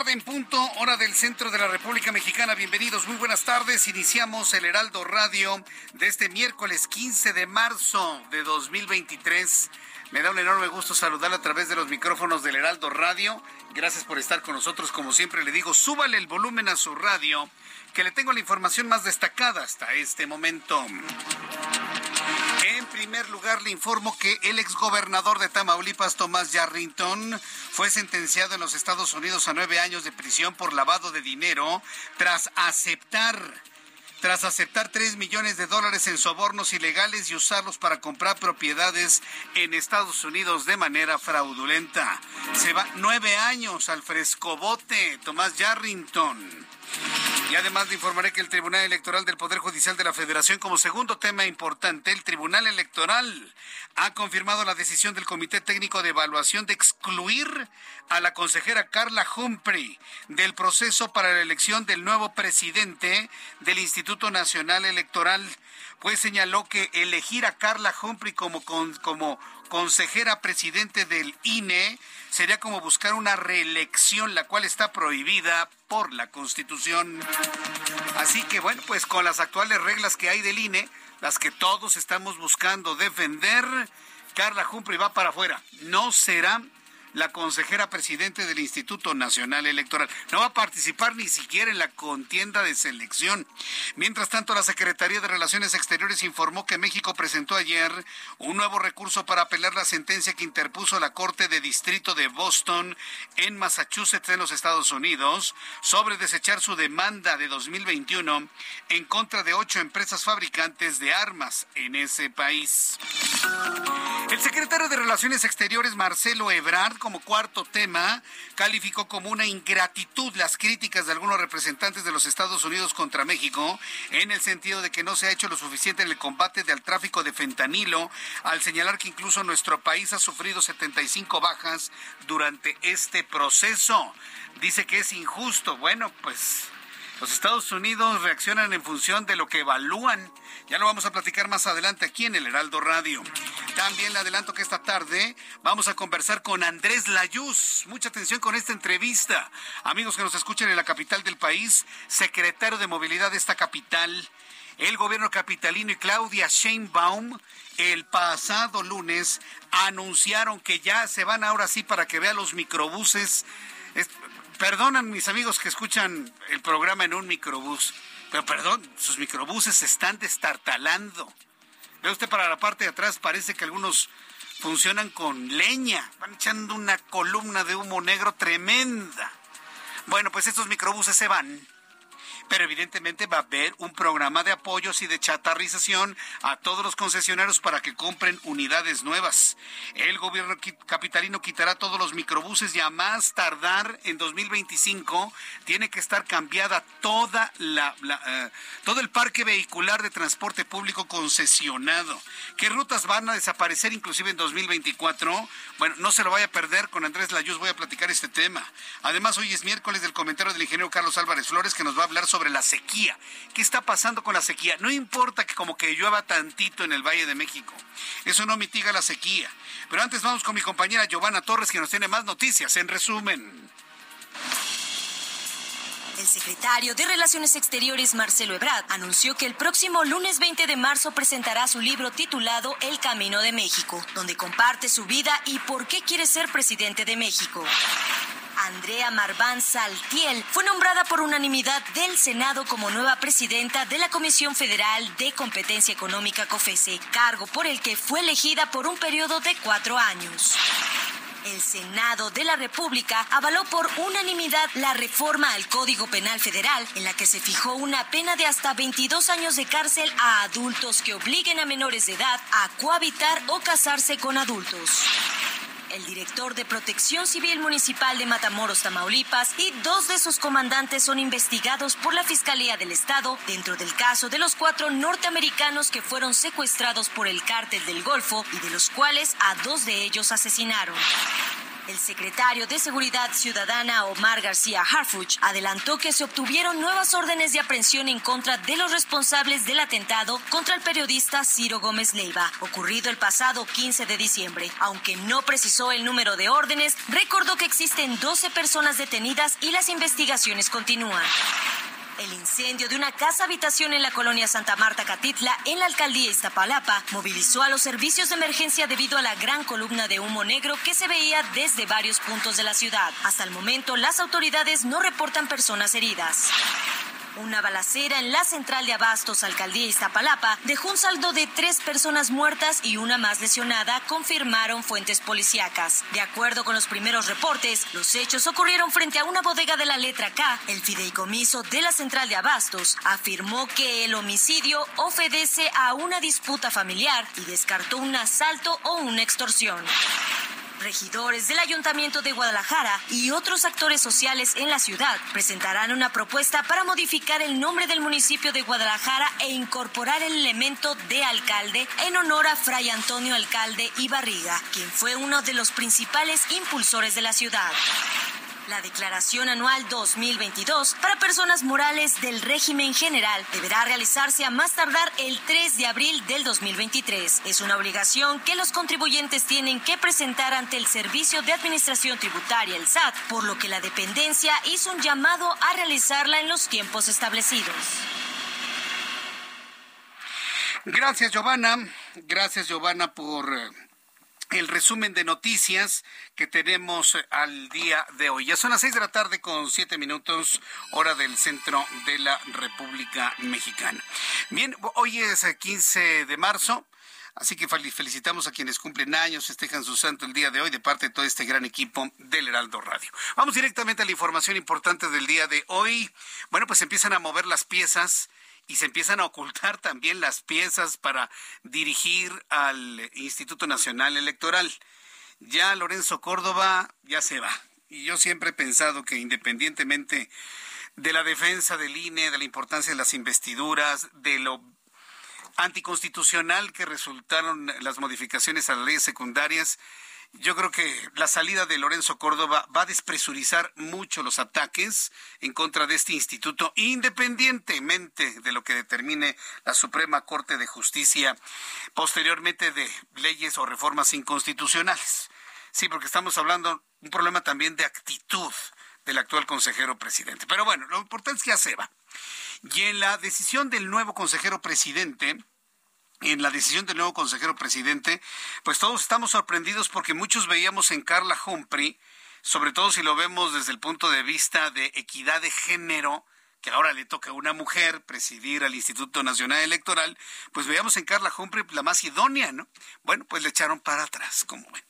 Tarde en punto, hora del centro de la República Mexicana. Bienvenidos, muy buenas tardes. Iniciamos el Heraldo Radio de este miércoles 15 de marzo de 2023. Me da un enorme gusto saludarle a través de los micrófonos del Heraldo Radio. Gracias por estar con nosotros. Como siempre le digo, súbale el volumen a su radio, que le tengo la información más destacada hasta este momento. Primer lugar, le informo que el exgobernador de Tamaulipas, Tomás Yarrington, fue sentenciado en los Estados Unidos a nueve años de prisión por lavado de dinero tras aceptar tras aceptar 3 millones de dólares en sobornos ilegales y usarlos para comprar propiedades en Estados Unidos de manera fraudulenta. Se va nueve años al frescobote, Tomás Yarrington. Y además le informaré que el Tribunal Electoral del Poder Judicial de la Federación, como segundo tema importante, el Tribunal Electoral ha confirmado la decisión del Comité Técnico de Evaluación de excluir a la consejera Carla Humphrey del proceso para la elección del nuevo presidente del Instituto Nacional Electoral, pues señaló que elegir a Carla Humphrey como, como consejera presidente del INE sería como buscar una reelección, la cual está prohibida por la Constitución. Así que bueno, pues con las actuales reglas que hay del INE, las que todos estamos buscando defender, Carla Humphrey va para afuera. No será la consejera presidente del Instituto Nacional Electoral. No va a participar ni siquiera en la contienda de selección. Mientras tanto, la Secretaría de Relaciones Exteriores informó que México presentó ayer un nuevo recurso para apelar la sentencia que interpuso la Corte de Distrito de Boston en Massachusetts, en los Estados Unidos, sobre desechar su demanda de 2021 en contra de ocho empresas fabricantes de armas en ese país. El secretario de Relaciones Exteriores, Marcelo Ebrard, como cuarto tema, calificó como una ingratitud las críticas de algunos representantes de los Estados Unidos contra México, en el sentido de que no se ha hecho lo suficiente en el combate del tráfico de fentanilo, al señalar que incluso nuestro país ha sufrido 75 bajas durante este proceso. Dice que es injusto. Bueno, pues los Estados Unidos reaccionan en función de lo que evalúan. Ya lo vamos a platicar más adelante aquí en el Heraldo Radio. También le adelanto que esta tarde vamos a conversar con Andrés Layuz. Mucha atención con esta entrevista. Amigos que nos escuchan en la capital del país, secretario de movilidad de esta capital, el gobierno capitalino y Claudia Sheinbaum el pasado lunes anunciaron que ya se van ahora sí para que vean los microbuses. Perdonan mis amigos que escuchan el programa en un microbús, pero perdón, sus microbuses se están destartalando. Ve usted para la parte de atrás, parece que algunos funcionan con leña, van echando una columna de humo negro tremenda. Bueno, pues estos microbuses se van pero evidentemente va a haber un programa de apoyos y de chatarrización a todos los concesionarios para que compren unidades nuevas. El gobierno capitalino quitará todos los microbuses y a más tardar en 2025 tiene que estar cambiada toda la, eh, todo el parque vehicular de transporte público concesionado. ¿Qué rutas van a desaparecer inclusive en 2024? Bueno, no se lo vaya a perder con Andrés Layuz, voy a platicar este tema. Además, hoy es miércoles del comentario del ingeniero Carlos Álvarez Flores que nos va a hablar sobre sobre la sequía. ¿Qué está pasando con la sequía? No importa que como que llueva tantito en el Valle de México. Eso no mitiga la sequía. Pero antes vamos con mi compañera Giovanna Torres, que nos tiene más noticias. En resumen. El secretario de Relaciones Exteriores, Marcelo Ebrard, anunció que el próximo lunes 20 de marzo presentará su libro titulado El Camino de México, donde comparte su vida y por qué quiere ser presidente de México. Andrea Marván Saltiel fue nombrada por unanimidad del Senado como nueva presidenta de la Comisión Federal de Competencia Económica COFESE, cargo por el que fue elegida por un periodo de cuatro años. El Senado de la República avaló por unanimidad la reforma al Código Penal Federal, en la que se fijó una pena de hasta 22 años de cárcel a adultos que obliguen a menores de edad a cohabitar o casarse con adultos el director de Protección Civil Municipal de Matamoros, Tamaulipas, y dos de sus comandantes son investigados por la Fiscalía del Estado dentro del caso de los cuatro norteamericanos que fueron secuestrados por el cártel del Golfo y de los cuales a dos de ellos asesinaron. El secretario de Seguridad Ciudadana Omar García Harfuch adelantó que se obtuvieron nuevas órdenes de aprehensión en contra de los responsables del atentado contra el periodista Ciro Gómez Leiva, ocurrido el pasado 15 de diciembre. Aunque no precisó el número de órdenes, recordó que existen 12 personas detenidas y las investigaciones continúan. El incendio de una casa habitación en la colonia Santa Marta Catitla, en la alcaldía Iztapalapa, movilizó a los servicios de emergencia debido a la gran columna de humo negro que se veía desde varios puntos de la ciudad. Hasta el momento, las autoridades no reportan personas heridas. Una balacera en la central de Abastos, alcaldía Iztapalapa, dejó un saldo de tres personas muertas y una más lesionada, confirmaron fuentes policíacas. De acuerdo con los primeros reportes, los hechos ocurrieron frente a una bodega de la letra K. El fideicomiso de la central de Abastos afirmó que el homicidio obedece a una disputa familiar y descartó un asalto o una extorsión regidores del Ayuntamiento de Guadalajara y otros actores sociales en la ciudad presentarán una propuesta para modificar el nombre del municipio de Guadalajara e incorporar el elemento de alcalde en honor a Fray Antonio Alcalde y Barriga, quien fue uno de los principales impulsores de la ciudad la Declaración Anual 2022 para personas morales del régimen general deberá realizarse a más tardar el 3 de abril del 2023. Es una obligación que los contribuyentes tienen que presentar ante el Servicio de Administración Tributaria, el SAT, por lo que la dependencia hizo un llamado a realizarla en los tiempos establecidos. Gracias, Giovanna. Gracias, Giovanna, por eh, el resumen de noticias que tenemos eh, al día de hoy. Ya son las seis de la tarde con siete minutos, hora del centro de la República Mexicana. Bien, hoy es 15 de marzo. Así que felicitamos a quienes cumplen años, festejan su santo el día de hoy de parte de todo este gran equipo del Heraldo Radio. Vamos directamente a la información importante del día de hoy. Bueno, pues empiezan a mover las piezas y se empiezan a ocultar también las piezas para dirigir al Instituto Nacional Electoral. Ya Lorenzo Córdoba ya se va. Y yo siempre he pensado que independientemente de la defensa del INE, de la importancia de las investiduras, de lo anticonstitucional que resultaron las modificaciones a las leyes secundarias, yo creo que la salida de Lorenzo Córdoba va a despresurizar mucho los ataques en contra de este instituto, independientemente de lo que determine la Suprema Corte de Justicia posteriormente de leyes o reformas inconstitucionales. Sí, porque estamos hablando un problema también de actitud del actual consejero presidente. Pero bueno, lo importante es que ya se va. Y en la decisión del nuevo consejero presidente, en la decisión del nuevo consejero presidente, pues todos estamos sorprendidos porque muchos veíamos en Carla Humphrey, sobre todo si lo vemos desde el punto de vista de equidad de género, que ahora le toca a una mujer presidir al Instituto Nacional Electoral, pues veíamos en Carla Humphrey la más idónea, ¿no? Bueno, pues le echaron para atrás, como ven.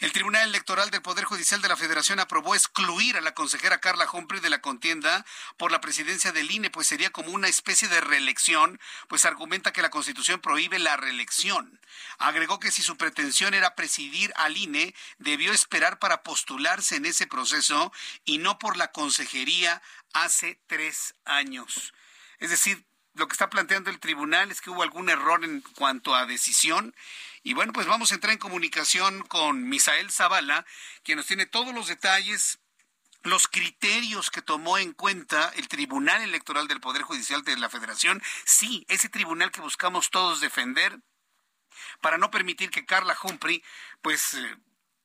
El Tribunal Electoral del Poder Judicial de la Federación aprobó excluir a la consejera Carla Humphrey de la contienda por la presidencia del INE, pues sería como una especie de reelección, pues argumenta que la Constitución prohíbe la reelección. Agregó que si su pretensión era presidir al INE, debió esperar para postularse en ese proceso y no por la consejería hace tres años. Es decir, lo que está planteando el tribunal es que hubo algún error en cuanto a decisión. Y bueno, pues vamos a entrar en comunicación con Misael Zavala, quien nos tiene todos los detalles los criterios que tomó en cuenta el Tribunal Electoral del Poder Judicial de la Federación, sí, ese tribunal que buscamos todos defender para no permitir que Carla Humphrey pues eh,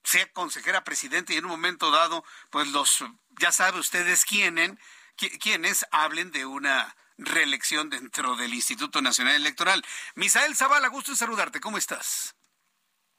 sea consejera presidente y en un momento dado pues los ya sabe ustedes quiénes quiénes hablen de una reelección dentro del Instituto Nacional Electoral. Misael Zavala, gusto en saludarte. ¿Cómo estás?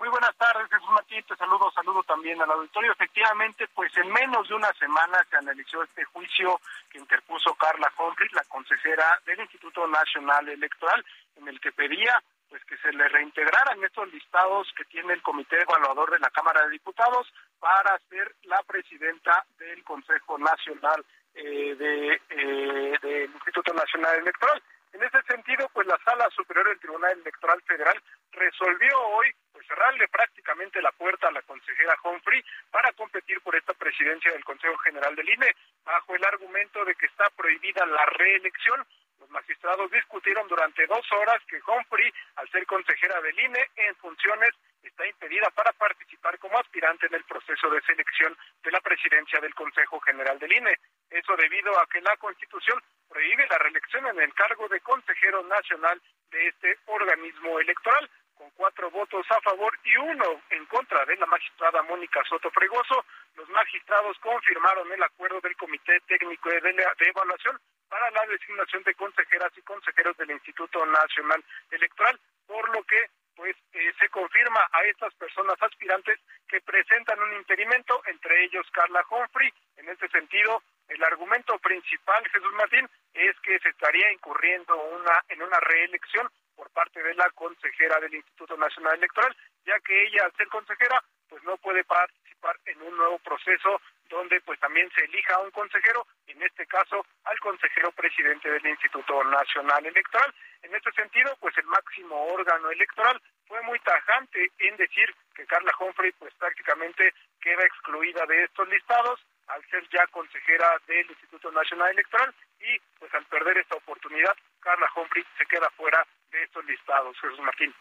Muy buenas tardes, Jesús Martín. Te saludo, saludo también al auditorio. Efectivamente, pues en menos de una semana se analizó este juicio que interpuso Carla Humphrey, la consejera del Instituto Nacional Electoral, en el que pedía pues que se le reintegraran estos listados que tiene el Comité Evaluador de la Cámara de Diputados para ser la presidenta del Consejo Nacional eh, eh, del Instituto Nacional Electoral. En ese sentido, pues la Sala Superior del Tribunal Electoral Federal resolvió hoy pues cerrarle prácticamente la puerta a la consejera Humphrey para competir por esta presidencia del Consejo General del INE, bajo el argumento de que está prohibida la reelección. Magistrados discutieron durante dos horas que Humphrey, al ser consejera del INE en funciones, está impedida para participar como aspirante en el proceso de selección de la presidencia del Consejo General del INE. Eso debido a que la Constitución prohíbe la reelección en el cargo de consejero nacional de este organismo electoral con cuatro votos a favor y uno en contra de la magistrada Mónica Soto Fregoso, los magistrados confirmaron el acuerdo del Comité Técnico de, Evaluación para la designación de consejeras y consejeros del Instituto Nacional Electoral, por lo que pues eh, se confirma a estas personas aspirantes que presentan un impedimento, entre ellos Carla Humphrey. En este sentido, el argumento principal, Jesús Martín, es que se estaría incurriendo una, en una reelección por parte de la consejera del Instituto Nacional Electoral, ya que ella, al ser consejera, pues no puede participar en un nuevo proceso donde pues también se elija a un consejero, en este caso al consejero presidente del Instituto Nacional Electoral. En este sentido, pues el máximo órgano electoral fue muy tajante en decir que Carla Humphrey pues prácticamente queda excluida de estos listados al ser ya consejera del Instituto Nacional Electoral y pues al perder esta oportunidad Carla Humphrey se queda fuera de estos listados, Jesús Martín.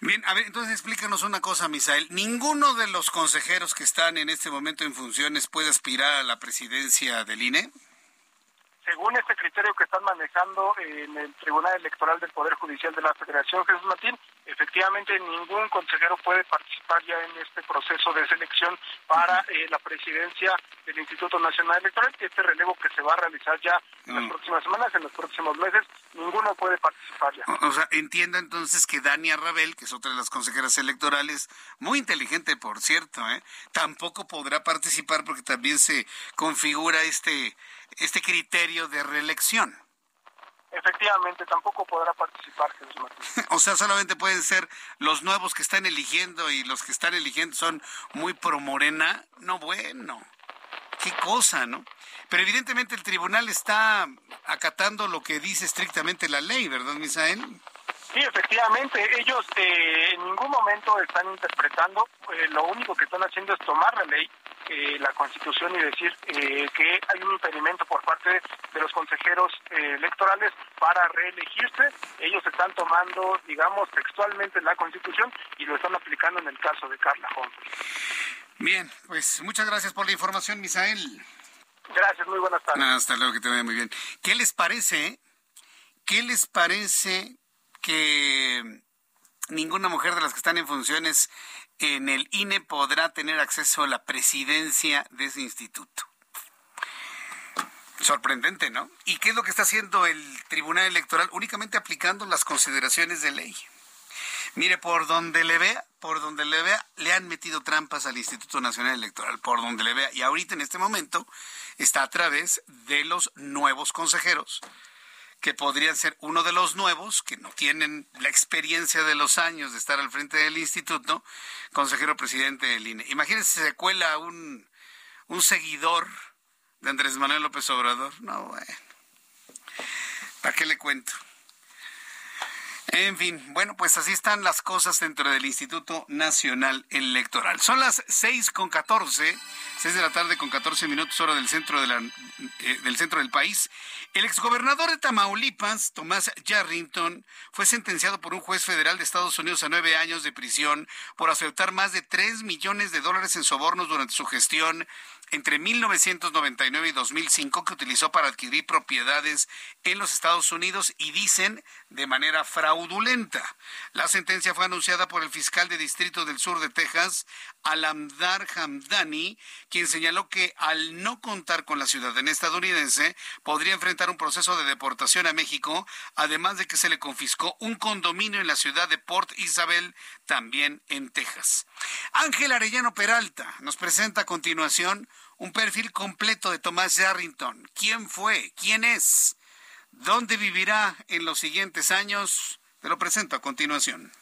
Bien, a ver, entonces explícanos una cosa, Misael. Ninguno de los consejeros que están en este momento en funciones puede aspirar a la presidencia del INE según este criterio que están manejando en el Tribunal Electoral del Poder Judicial de la Federación, Jesús Martín, efectivamente ningún consejero puede participar ya en este proceso de selección para eh, la presidencia del Instituto Nacional Electoral. Este relevo que se va a realizar ya en las mm. próximas semanas, en los próximos meses, ninguno puede participar ya. O, sea, entiendo entonces que Dania Rabel, que es otra de las consejeras electorales, muy inteligente por cierto, ¿eh? tampoco podrá participar porque también se configura este este criterio de reelección. Efectivamente, tampoco podrá participar Jesús Martín. o sea, solamente pueden ser los nuevos que están eligiendo y los que están eligiendo son muy pro morena. No, bueno, qué cosa, ¿no? Pero evidentemente el tribunal está acatando lo que dice estrictamente la ley, ¿verdad, Misael? Sí, efectivamente, ellos eh, en ningún momento están interpretando, eh, lo único que están haciendo es tomar la ley eh, la Constitución y decir eh, que hay un impedimento por parte de los consejeros eh, electorales para reelegirse. Ellos están tomando, digamos, textualmente la Constitución y lo están aplicando en el caso de Carla Humphrey. Bien, pues muchas gracias por la información, Misael. Gracias, muy buenas tardes. hasta luego, que te vaya muy bien. ¿Qué les parece? ¿Qué les parece que ninguna mujer de las que están en funciones en el INE podrá tener acceso a la presidencia de ese instituto. Sorprendente, ¿no? ¿Y qué es lo que está haciendo el Tribunal Electoral? Únicamente aplicando las consideraciones de ley. Mire, por donde le vea, por donde le vea, le han metido trampas al Instituto Nacional Electoral, por donde le vea. Y ahorita en este momento está a través de los nuevos consejeros que podrían ser uno de los nuevos, que no tienen la experiencia de los años de estar al frente del instituto, consejero presidente del INE. Imagínense se cuela un, un seguidor de Andrés Manuel López Obrador. No, bueno. ¿Para qué le cuento? En fin, bueno, pues así están las cosas dentro del Instituto Nacional Electoral. Son las seis con catorce. 6 de la tarde con 14 minutos hora del centro, de la, eh, del, centro del país. El exgobernador de Tamaulipas, Tomás Yarrington, fue sentenciado por un juez federal de Estados Unidos a nueve años de prisión por aceptar más de 3 millones de dólares en sobornos durante su gestión entre 1999 y 2005 que utilizó para adquirir propiedades en los Estados Unidos y dicen de manera fraudulenta. La sentencia fue anunciada por el fiscal de Distrito del Sur de Texas, Alamdar Hamdani, quien señaló que al no contar con la ciudadanía estadounidense podría enfrentar un proceso de deportación a México, además de que se le confiscó un condominio en la ciudad de Port Isabel, también en Texas. Ángel Arellano Peralta nos presenta a continuación un perfil completo de Tomás Yarrington. ¿Quién fue? ¿Quién es? ¿Dónde vivirá en los siguientes años? Te lo presento a continuación.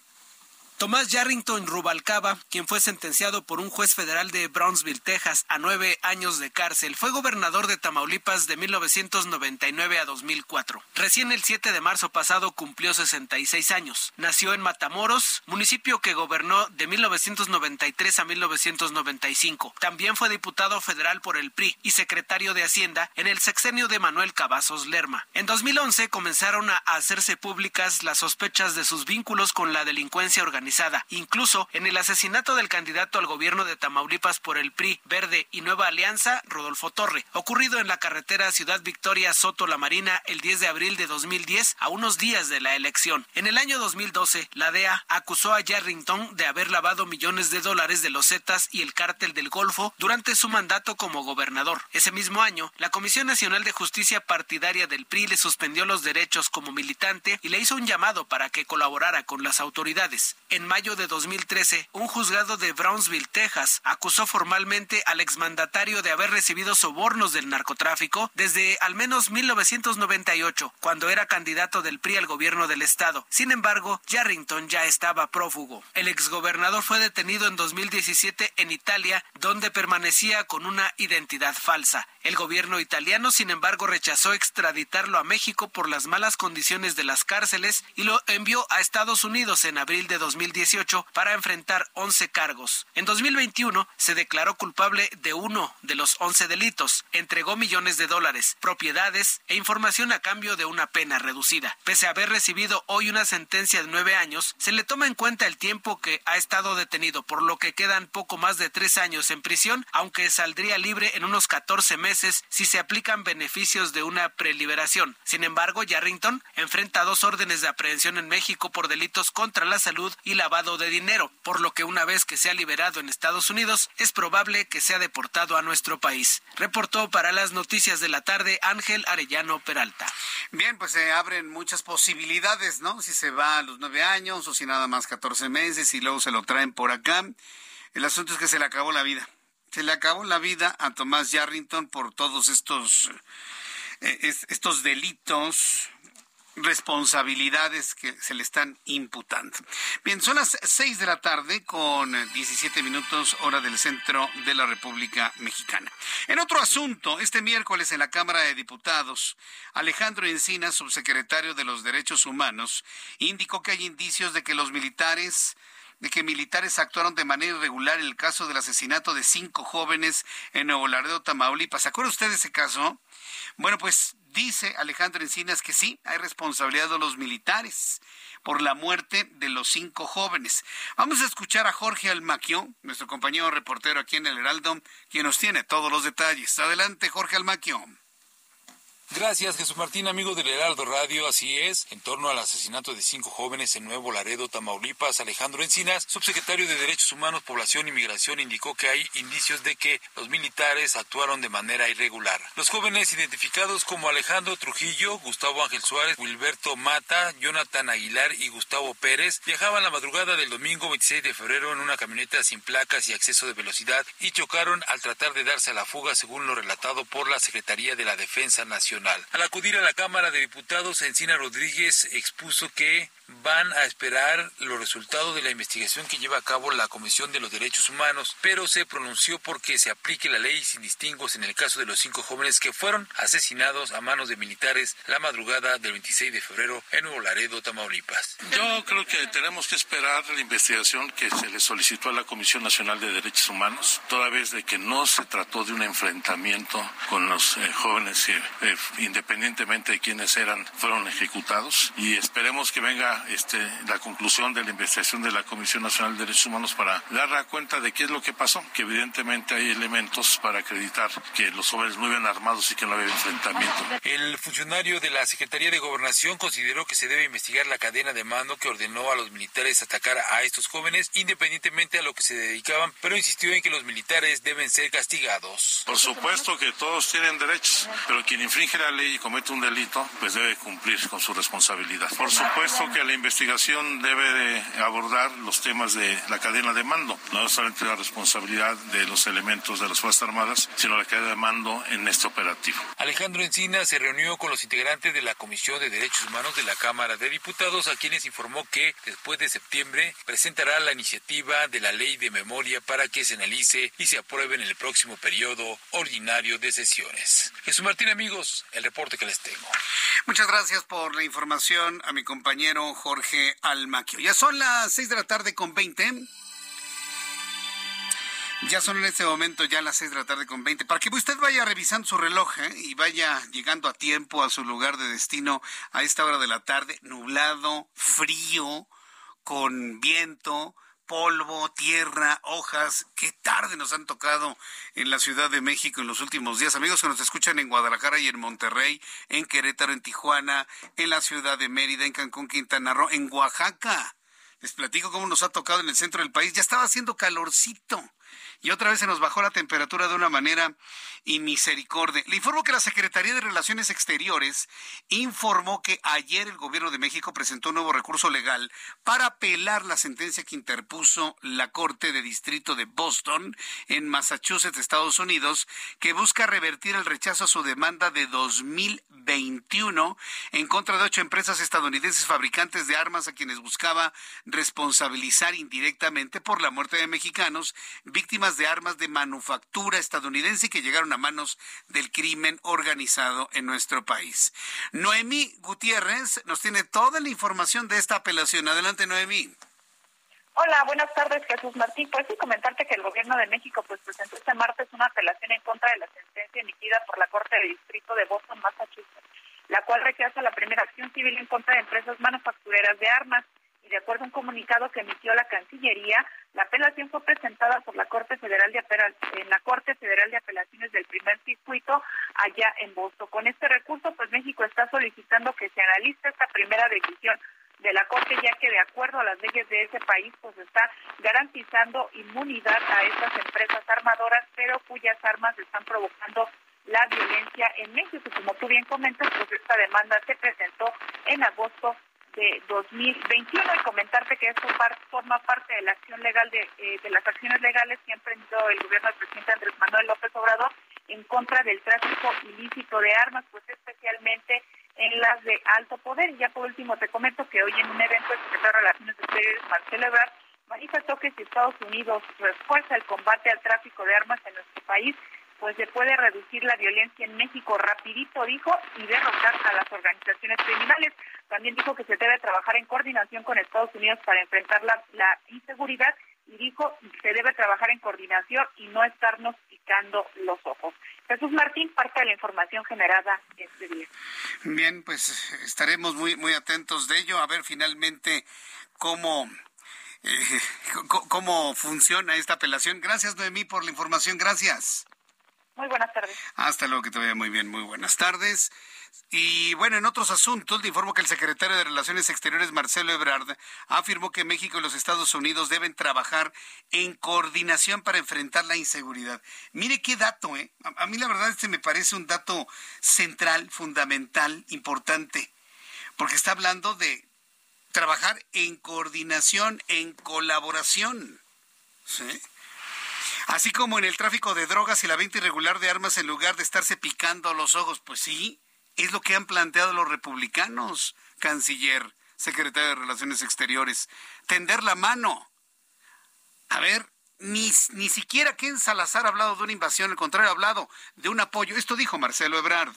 Tomás Yarrington Rubalcaba, quien fue sentenciado por un juez federal de Brownsville, Texas, a nueve años de cárcel, fue gobernador de Tamaulipas de 1999 a 2004. Recién el 7 de marzo pasado cumplió 66 años. Nació en Matamoros, municipio que gobernó de 1993 a 1995. También fue diputado federal por el PRI y secretario de Hacienda en el sexenio de Manuel Cavazos Lerma. En 2011 comenzaron a hacerse públicas las sospechas de sus vínculos con la delincuencia organizada Incluso en el asesinato del candidato al gobierno de Tamaulipas por el PRI, Verde y Nueva Alianza, Rodolfo Torre, ocurrido en la carretera Ciudad Victoria Soto La Marina el 10 de abril de 2010, a unos días de la elección. En el año 2012, la DEA acusó a Yarrington de haber lavado millones de dólares de los Zetas y el cártel del Golfo durante su mandato como gobernador. Ese mismo año, la Comisión Nacional de Justicia Partidaria del PRI le suspendió los derechos como militante y le hizo un llamado para que colaborara con las autoridades. En mayo de 2013, un juzgado de Brownsville, Texas, acusó formalmente al exmandatario de haber recibido sobornos del narcotráfico desde al menos 1998, cuando era candidato del PRI al gobierno del estado. Sin embargo, Yarrington ya estaba prófugo. El exgobernador fue detenido en 2017 en Italia, donde permanecía con una identidad falsa. El gobierno italiano, sin embargo, rechazó extraditarlo a México por las malas condiciones de las cárceles y lo envió a Estados Unidos en abril de 2017 2018 para enfrentar 11 cargos. En 2021 se declaró culpable de uno de los 11 delitos, entregó millones de dólares, propiedades e información a cambio de una pena reducida. Pese a haber recibido hoy una sentencia de nueve años, se le toma en cuenta el tiempo que ha estado detenido, por lo que quedan poco más de tres años en prisión, aunque saldría libre en unos 14 meses si se aplican beneficios de una preliberación. Sin embargo, Yarrington enfrenta dos órdenes de aprehensión en México por delitos contra la salud y lavado de dinero, por lo que una vez que sea liberado en Estados Unidos, es probable que sea deportado a nuestro país. Reportó para las noticias de la tarde Ángel Arellano Peralta. Bien, pues se abren muchas posibilidades, ¿no? Si se va a los nueve años o si nada más 14 meses y luego se lo traen por acá. El asunto es que se le acabó la vida. Se le acabó la vida a Tomás Yarrington por todos estos, eh, estos delitos responsabilidades que se le están imputando. Bien, son las seis de la tarde con 17 minutos hora del centro de la República Mexicana. En otro asunto, este miércoles en la Cámara de Diputados, Alejandro Encina, subsecretario de los Derechos Humanos, indicó que hay indicios de que los militares de que militares actuaron de manera irregular en el caso del asesinato de cinco jóvenes en Nuevo Laredo, Tamaulipas. ¿Se acuerda usted de ese caso? Bueno, pues Dice Alejandro Encinas que sí, hay responsabilidad de los militares por la muerte de los cinco jóvenes. Vamos a escuchar a Jorge Almaquio, nuestro compañero reportero aquí en el Heraldo, quien nos tiene todos los detalles. Adelante, Jorge Almaquio. Gracias, Jesús Martín, amigo del Heraldo Radio. Así es, en torno al asesinato de cinco jóvenes en Nuevo Laredo, Tamaulipas, Alejandro Encinas, subsecretario de Derechos Humanos, Población y Migración, indicó que hay indicios de que los militares actuaron de manera irregular. Los jóvenes identificados como Alejandro Trujillo, Gustavo Ángel Suárez, Wilberto Mata, Jonathan Aguilar y Gustavo Pérez viajaban la madrugada del domingo 26 de febrero en una camioneta sin placas y acceso de velocidad y chocaron al tratar de darse a la fuga, según lo relatado por la Secretaría de la Defensa Nacional. Al acudir a la Cámara de Diputados, Encina Rodríguez expuso que van a esperar los resultados de la investigación que lleva a cabo la Comisión de los Derechos Humanos, pero se pronunció porque se aplique la ley sin distingos en el caso de los cinco jóvenes que fueron asesinados a manos de militares la madrugada del 26 de febrero en Nuevo Laredo, Tamaulipas. Yo creo que tenemos que esperar la investigación que se le solicitó a la Comisión Nacional de Derechos Humanos, toda vez de que no se trató de un enfrentamiento con los eh, jóvenes que, eh, independientemente de quiénes eran, fueron ejecutados y esperemos que venga este, la conclusión de la investigación de la Comisión Nacional de Derechos Humanos para dar cuenta de qué es lo que pasó, que evidentemente hay elementos para acreditar que los jóvenes no iban armados y que no había enfrentamiento. El funcionario de la Secretaría de Gobernación consideró que se debe investigar la cadena de mando que ordenó a los militares atacar a estos jóvenes independientemente a lo que se dedicaban, pero insistió en que los militares deben ser castigados. Por supuesto que todos tienen derechos, pero quien infringe la ley y comete un delito, pues debe cumplir con su responsabilidad. Por supuesto que la investigación debe de abordar los temas de la cadena de mando, no solamente la responsabilidad de los elementos de las Fuerzas Armadas, sino la cadena de mando en este operativo. Alejandro Encina se reunió con los integrantes de la Comisión de Derechos Humanos de la Cámara de Diputados, a quienes informó que después de septiembre presentará la iniciativa de la ley de memoria para que se analice y se apruebe en el próximo periodo ordinario de sesiones. Jesús Martín, amigos, el reporte que les tengo. Muchas gracias por la información a mi compañero Jorge Almaquio. Ya son las seis de la tarde con 20. Ya son en este momento ya las seis de la tarde con 20. Para que usted vaya revisando su reloj ¿eh? y vaya llegando a tiempo a su lugar de destino a esta hora de la tarde, nublado, frío, con viento, polvo, tierra, hojas. Qué tarde nos han tocado en la Ciudad de México en los últimos días. Amigos que nos escuchan en Guadalajara y en Monterrey, en Querétaro, en Tijuana, en la Ciudad de Mérida, en Cancún, Quintana Roo, en Oaxaca. Les platico cómo nos ha tocado en el centro del país. Ya estaba haciendo calorcito y otra vez se nos bajó la temperatura de una manera inmisericordia. Le informo que la Secretaría de Relaciones Exteriores informó que ayer el gobierno de México presentó un nuevo recurso legal para apelar la sentencia que interpuso la Corte de Distrito de Boston en Massachusetts, Estados Unidos, que busca revertir el rechazo a su demanda de 2021 en contra de ocho empresas estadounidenses fabricantes de armas a quienes buscaba responsabilizar indirectamente por la muerte de mexicanos víctimas de armas de manufactura estadounidense que llegaron a manos del crimen organizado en nuestro país. Noemí Gutiérrez nos tiene toda la información de esta apelación. Adelante, Noemí. Hola, buenas tardes, Jesús Martín. Pues comentarte que el gobierno de México pues presentó este martes una apelación en contra de la sentencia emitida por la Corte de Distrito de Boston, Massachusetts, la cual rechaza la primera acción civil en contra de empresas manufactureras de armas y de acuerdo a un comunicado que emitió la Cancillería, la apelación fue presentada por la Corte Federal de en la Corte Federal de Apelaciones del Primer Circuito allá en Boston. Con este recurso, pues México está solicitando que se analice esta primera decisión de la Corte, ya que de acuerdo a las leyes de ese país, pues está garantizando inmunidad a estas empresas armadoras, pero cuyas armas están provocando la violencia en México. Como tú bien comentas, pues esta demanda se presentó en agosto de 2021 y comentarte que esto forma parte de la acción legal de, eh, de las acciones legales que ha emprendido el gobierno del presidente Andrés Manuel López Obrador en contra del tráfico ilícito de armas, pues especialmente en las de alto poder. Y ya por último te comento que hoy en un evento el secretario de Relaciones Exteriores, Marcelo Ebrard, manifestó que si Estados Unidos refuerza el combate al tráfico de armas en nuestro país, pues se puede reducir la violencia en México rapidito, dijo, y derrotar a las organizaciones criminales. También dijo que se debe trabajar en coordinación con Estados Unidos para enfrentar la, la inseguridad y dijo se debe trabajar en coordinación y no estarnos picando los ojos. Jesús Martín, parte de la información generada este día. Bien, pues estaremos muy muy atentos de ello a ver finalmente cómo eh, cómo funciona esta apelación. Gracias Noemí por la información, gracias. Muy buenas tardes. Hasta luego, que te vaya muy bien. Muy buenas tardes. Y bueno, en otros asuntos, le informo que el secretario de Relaciones Exteriores, Marcelo Ebrard, afirmó que México y los Estados Unidos deben trabajar en coordinación para enfrentar la inseguridad. Mire qué dato, ¿eh? A, a mí la verdad este me parece un dato central, fundamental, importante, porque está hablando de trabajar en coordinación, en colaboración. ¿Sí? Así como en el tráfico de drogas y la venta irregular de armas en lugar de estarse picando los ojos. Pues sí, es lo que han planteado los republicanos, canciller secretario de Relaciones Exteriores. Tender la mano. A ver, ni, ni siquiera Ken Salazar ha hablado de una invasión, al contrario, ha hablado de un apoyo. Esto dijo Marcelo Ebrard.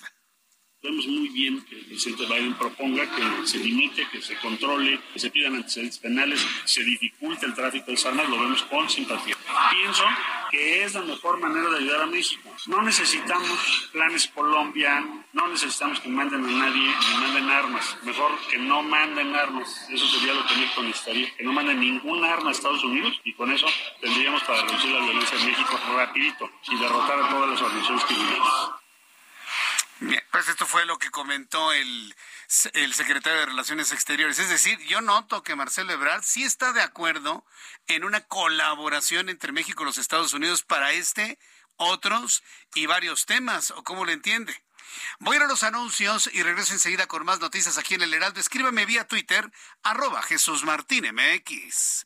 Vemos muy bien que el presidente Biden proponga que se limite, que se controle, que se pidan antecedentes penales, se dificulte el tráfico de armas, lo vemos con simpatía. Pienso que es la mejor manera de ayudar a México. No necesitamos planes Colombia, no necesitamos que manden a nadie ni manden armas. Mejor que no manden armas. Eso sería lo que México necesitaría. Que no manden ningún arma a Estados Unidos y con eso tendríamos para reducir la violencia en México rapidito y derrotar a todas las organizaciones criminales. Bien, pues esto fue lo que comentó el, el, secretario de Relaciones Exteriores. Es decir, yo noto que Marcelo Ebrard sí está de acuerdo en una colaboración entre México y los Estados Unidos para este, otros y varios temas, ¿o cómo lo entiende? Voy a ir a los anuncios y regreso enseguida con más noticias aquí en el Heraldo. Escríbeme vía Twitter, arroba Jesús Martín MX.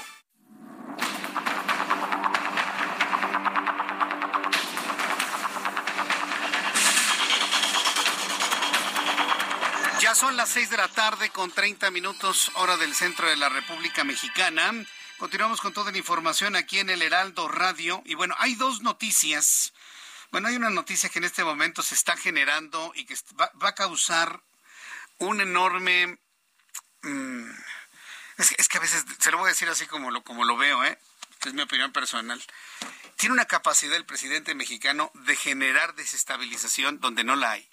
Son las seis de la tarde con 30 minutos hora del centro de la República Mexicana. Continuamos con toda la información aquí en el Heraldo Radio. Y bueno, hay dos noticias. Bueno, hay una noticia que en este momento se está generando y que va, a causar un enorme... Mm, es, que a veces, se lo voy a decir así como lo, como lo veo, ¿eh? es mi opinión personal. Tiene una capacidad el presidente mexicano de generar desestabilización donde no la hay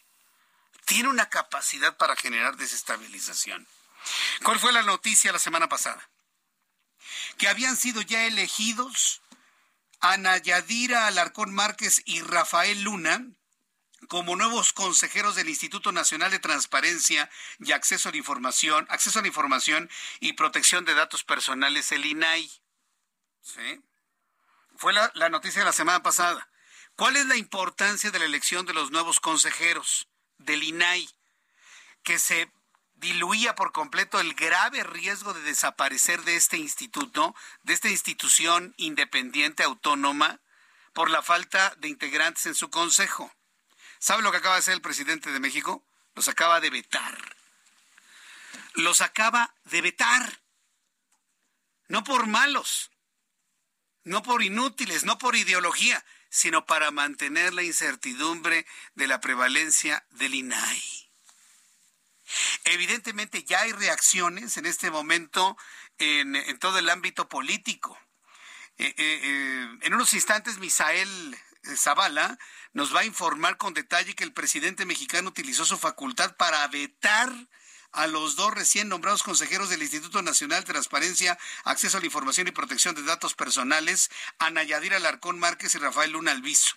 tiene una capacidad para generar desestabilización. ¿Cuál fue la noticia la semana pasada? Que habían sido ya elegidos Ana Yadira Alarcón Márquez y Rafael Luna como nuevos consejeros del Instituto Nacional de Transparencia y Acceso a la Información, Acceso a la Información y Protección de Datos Personales, el INAI. ¿Sí? Fue la, la noticia de la semana pasada. ¿Cuál es la importancia de la elección de los nuevos consejeros? Del INAI, que se diluía por completo el grave riesgo de desaparecer de este instituto, de esta institución independiente autónoma, por la falta de integrantes en su consejo. ¿Sabe lo que acaba de hacer el presidente de México? Los acaba de vetar. Los acaba de vetar. No por malos, no por inútiles, no por ideología, sino para mantener la incertidumbre de la prevalencia del INAI. Evidentemente ya hay reacciones en este momento en, todo el ámbito político. Eh, eh, eh, en unos instantes, Misael Zavala nos va a informar con detalle que el presidente mexicano utilizó su facultad para vetar a los dos recién nombrados consejeros del Instituto Nacional de Transparencia, Acceso a la Información y Protección de Datos Personales, Ana Yadira Alarcón Márquez y Rafael Luna Alviso.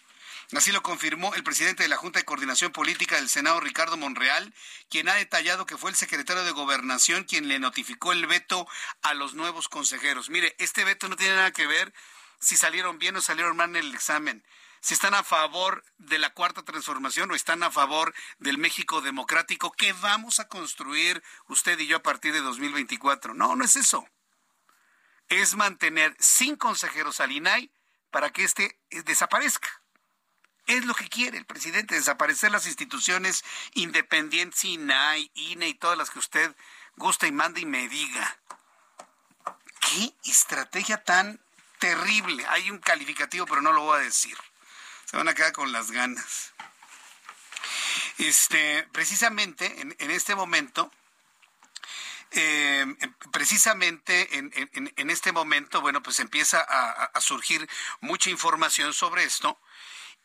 Así lo confirmó el presidente de la Junta de Coordinación Política del Senado, Ricardo Monreal, quien ha detallado que fue el secretario de Gobernación quien le notificó el veto a los nuevos consejeros. Mire, este veto no tiene nada que ver si salieron bien o salieron mal en el examen si están a favor de la cuarta transformación o están a favor del México democrático que vamos a construir usted y yo a partir de 2024. No, no es eso. Es mantener sin consejeros al INAI para que éste eh, desaparezca. Es lo que quiere el presidente, desaparecer las instituciones independientes, INAI, INE y todas las que usted gusta y manda y me diga. ¿Qué estrategia tan terrible. Hay un calificativo, pero no lo voy a decir. Se van a quedar con las ganas. Este, precisamente en, este momento, eh, precisamente en, este momento, bueno, pues empieza a, surgir mucha información sobre esto.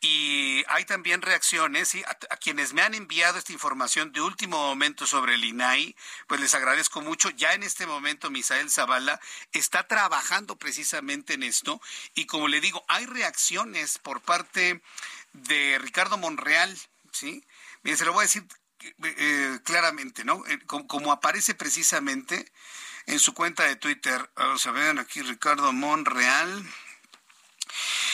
Y hay también reacciones y a, quienes me han enviado esta información de último momento sobre el INAI, pues les agradezco mucho. Ya en este momento Misael Zavala está trabajando precisamente en esto y como le digo, hay reacciones por parte de Ricardo Monreal, ¿sí? Miren, se lo voy a decir eh, claramente, ¿no? Eh, como, como, aparece precisamente en su cuenta de Twitter. Vamos a ver aquí Ricardo Monreal.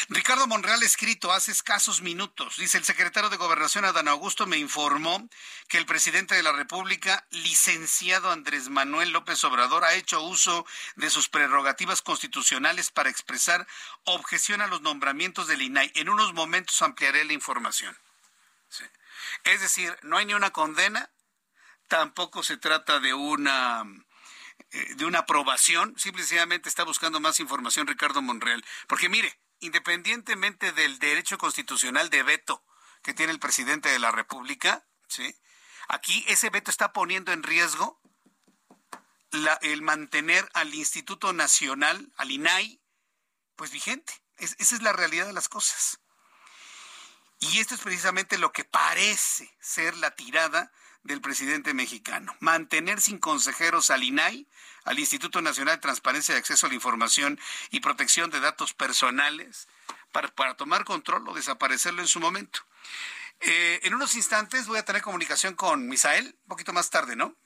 Ricardo Monreal escrito hace escasos minutos, dice el secretario de Gobernación Adán Augusto me informó que el presidente de la República, licenciado Andrés Manuel López Obrador, ha hecho uso de sus prerrogativas constitucionales para expresar objeción a los nombramientos del INAI. En unos momentos ampliaré la información. Es decir, no hay ni una condena, tampoco se trata de una eh, de una aprobación, simplemente está buscando más información Ricardo Monreal. Porque mire, independientemente del derecho constitucional de veto que tiene el presidente de la República, aquí ese veto está poniendo en riesgo el mantener al Instituto Nacional, al INAI, pues vigente. Es, esa es la realidad de las cosas. Y esto es precisamente lo que parece ser la tirada del presidente mexicano. Mantener sin consejeros al INAI, al Instituto Nacional de Transparencia y Acceso a la Información y Protección de Datos Personales, para, para tomar control o desaparecerlo en su momento. Eh, en unos instantes voy a tener comunicación con Misael, un poquito más tarde, ¿no?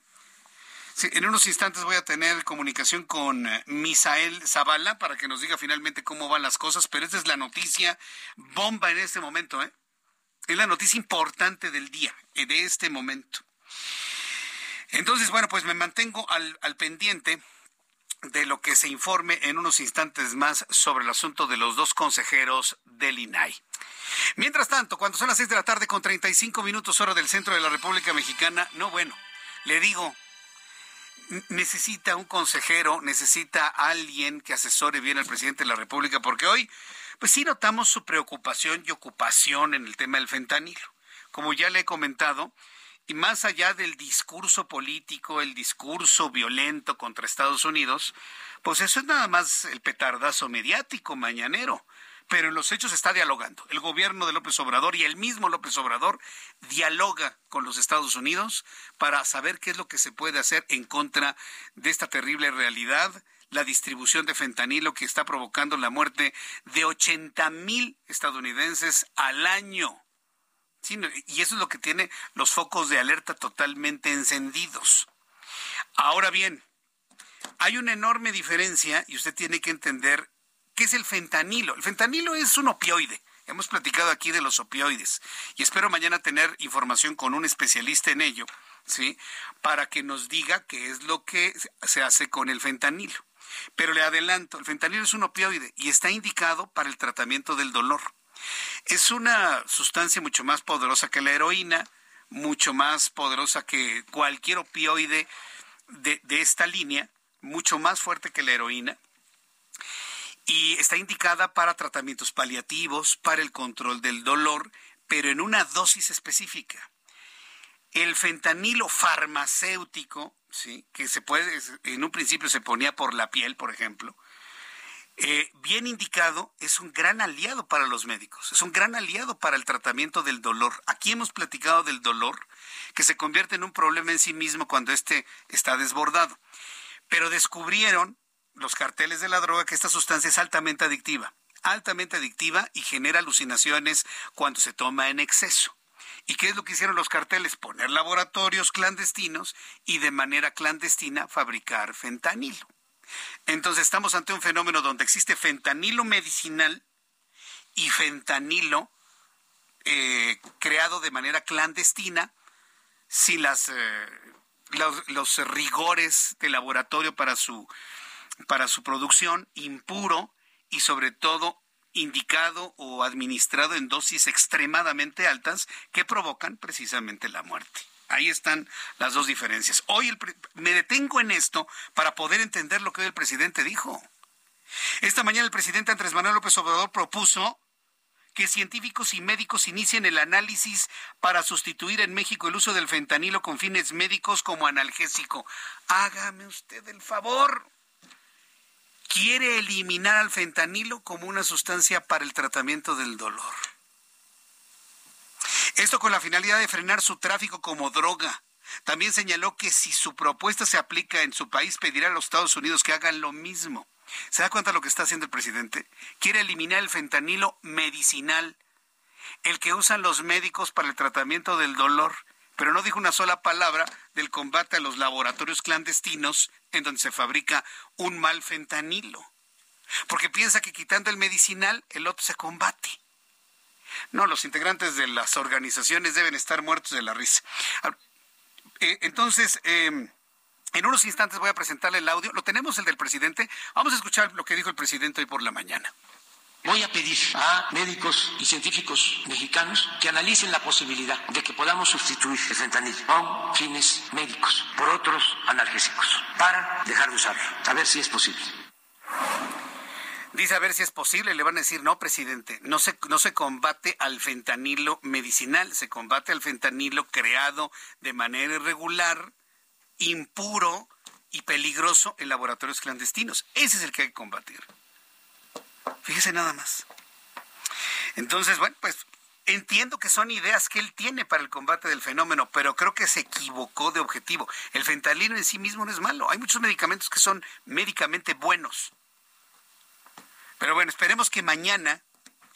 Sí, en unos instantes voy a tener comunicación con eh, Misael Zavala para que nos diga finalmente cómo van las cosas, pero esta es la noticia bomba en este momento, ¿eh? Es la noticia importante del día, eh, de este momento. Entonces, bueno, pues me mantengo al, pendiente de lo que se informe en unos instantes más sobre el asunto de los dos consejeros del INAI. Mientras tanto, cuando son las seis de la tarde con 35 minutos hora del centro de la República Mexicana, no bueno, le digo, necesita un consejero, necesita alguien que asesore bien al presidente de la República, porque hoy pues sí notamos su preocupación y ocupación en el tema del fentanilo. Como ya le he comentado, y más allá del discurso político, el discurso violento contra Estados Unidos, pues eso es nada más el petardazo mediático mañanero. Pero en los hechos está dialogando. El gobierno de López Obrador y el mismo López Obrador dialoga con los Estados Unidos para saber qué es lo que se puede hacer en contra de esta terrible realidad la distribución de fentanilo que está provocando la muerte de 80 mil estadounidenses al año. Sí, y eso es lo que tiene los focos de alerta totalmente encendidos. Ahora bien, hay una enorme diferencia y usted tiene que entender qué es el fentanilo. El fentanilo es un opioide. Hemos platicado aquí de los opioides y espero mañana tener información con un especialista en ello, ¿sí? Para que nos diga qué es lo que se hace con el fentanilo. Pero le adelanto, el fentanilo es un opioide y está indicado para el tratamiento del dolor. Es una sustancia mucho más poderosa que la heroína, mucho más poderosa que cualquier opioide de, de esta línea, mucho más fuerte que la heroína y está indicada para tratamientos paliativos, para el control del dolor, pero en una dosis específica. El fentanilo farmacéutico ¿sí? que se puede, en un principio se ponía por la piel, por ejemplo, eh, bien indicado, es un gran aliado para los médicos, es un gran aliado para el tratamiento del dolor. Aquí hemos platicado del dolor, que se convierte en un problema en sí mismo cuando éste está desbordado. Pero descubrieron los carteles de la droga que esta sustancia es altamente adictiva, altamente adictiva y genera alucinaciones cuando se toma en exceso. ¿Y qué es lo que hicieron los carteles? Poner laboratorios clandestinos y de manera clandestina fabricar fentanilo. Entonces estamos ante un fenómeno donde existe fentanilo medicinal y fentanilo eh, creado de manera clandestina, sin las, eh, los, los, rigores de laboratorio para su, para su producción, impuro y sobre todo indicado o administrado en dosis extremadamente altas que provocan precisamente la muerte. Ahí están las dos diferencias. Hoy el me detengo en esto para poder entender lo que el presidente dijo. Esta mañana el presidente Andrés Manuel López Obrador propuso que científicos y médicos inicien el análisis para sustituir en México el uso del fentanilo con fines médicos como analgésico. Hágame usted el favor. Quiere eliminar al fentanilo como una sustancia para el tratamiento del dolor. Esto con la finalidad de frenar su tráfico como droga. También señaló que si su propuesta se aplica en su país, pedirá a los Estados Unidos que hagan lo mismo. ¿Se da cuenta de lo que está haciendo el presidente? Quiere eliminar el fentanilo medicinal, el que usan los médicos para el tratamiento del dolor, pero no dijo una sola palabra del combate a los laboratorios clandestinos en donde se fabrica un mal fentanilo. Porque piensa que quitando el medicinal, el otro se combate. No, los integrantes de las organizaciones deben estar muertos de la risa. Eh, entonces, eh, en unos instantes voy a presentarle el audio. Lo tenemos el del presidente. Vamos a escuchar lo que dijo el presidente hoy por la mañana. Voy a pedir a médicos y científicos mexicanos que analicen la posibilidad de que podamos sustituir el fentanil con fines médicos por otros analgésicos para dejar de usarlo, a ver si es posible. Dice a ver si es posible, le van a decir, no, presidente, no se, no se combate al fentanilo medicinal, se combate al fentanilo creado de manera irregular impuro y peligroso en laboratorios clandestinos. Ese es el que hay que combatir. Fíjese nada más. Entonces, bueno, pues entiendo que son ideas que él tiene para el combate del fenómeno, pero creo que se equivocó de objetivo. El fentanilo en sí mismo no es malo. Hay muchos medicamentos que son médicamente buenos. Pero bueno, esperemos que mañana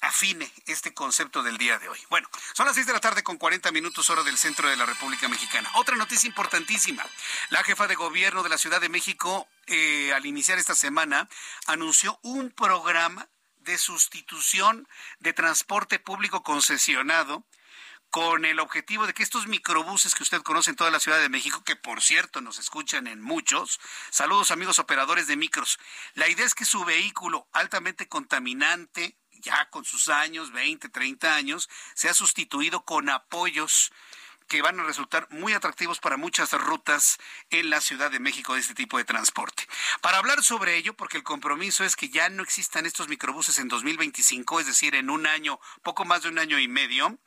afine este concepto del día de hoy. Bueno, son las 6 de la tarde con 40 minutos hora del centro de la República Mexicana. Otra noticia importantísima. La jefa de gobierno de la Ciudad de México, eh, al iniciar esta semana, anunció un programa de sustitución de transporte público concesionado con el objetivo de que estos microbuses que usted conoce en toda la Ciudad de México, que por cierto nos escuchan en muchos, saludos amigos operadores de micros, la idea es que su vehículo altamente contaminante, ya con sus años, 20, 30 años, se ha sustituido con apoyos que van a resultar muy atractivos para muchas rutas en la Ciudad de México de este tipo de transporte. Para hablar sobre ello, porque el compromiso es que ya no existan estos microbuses en 2025, es decir, en un año, poco más de un año y medio,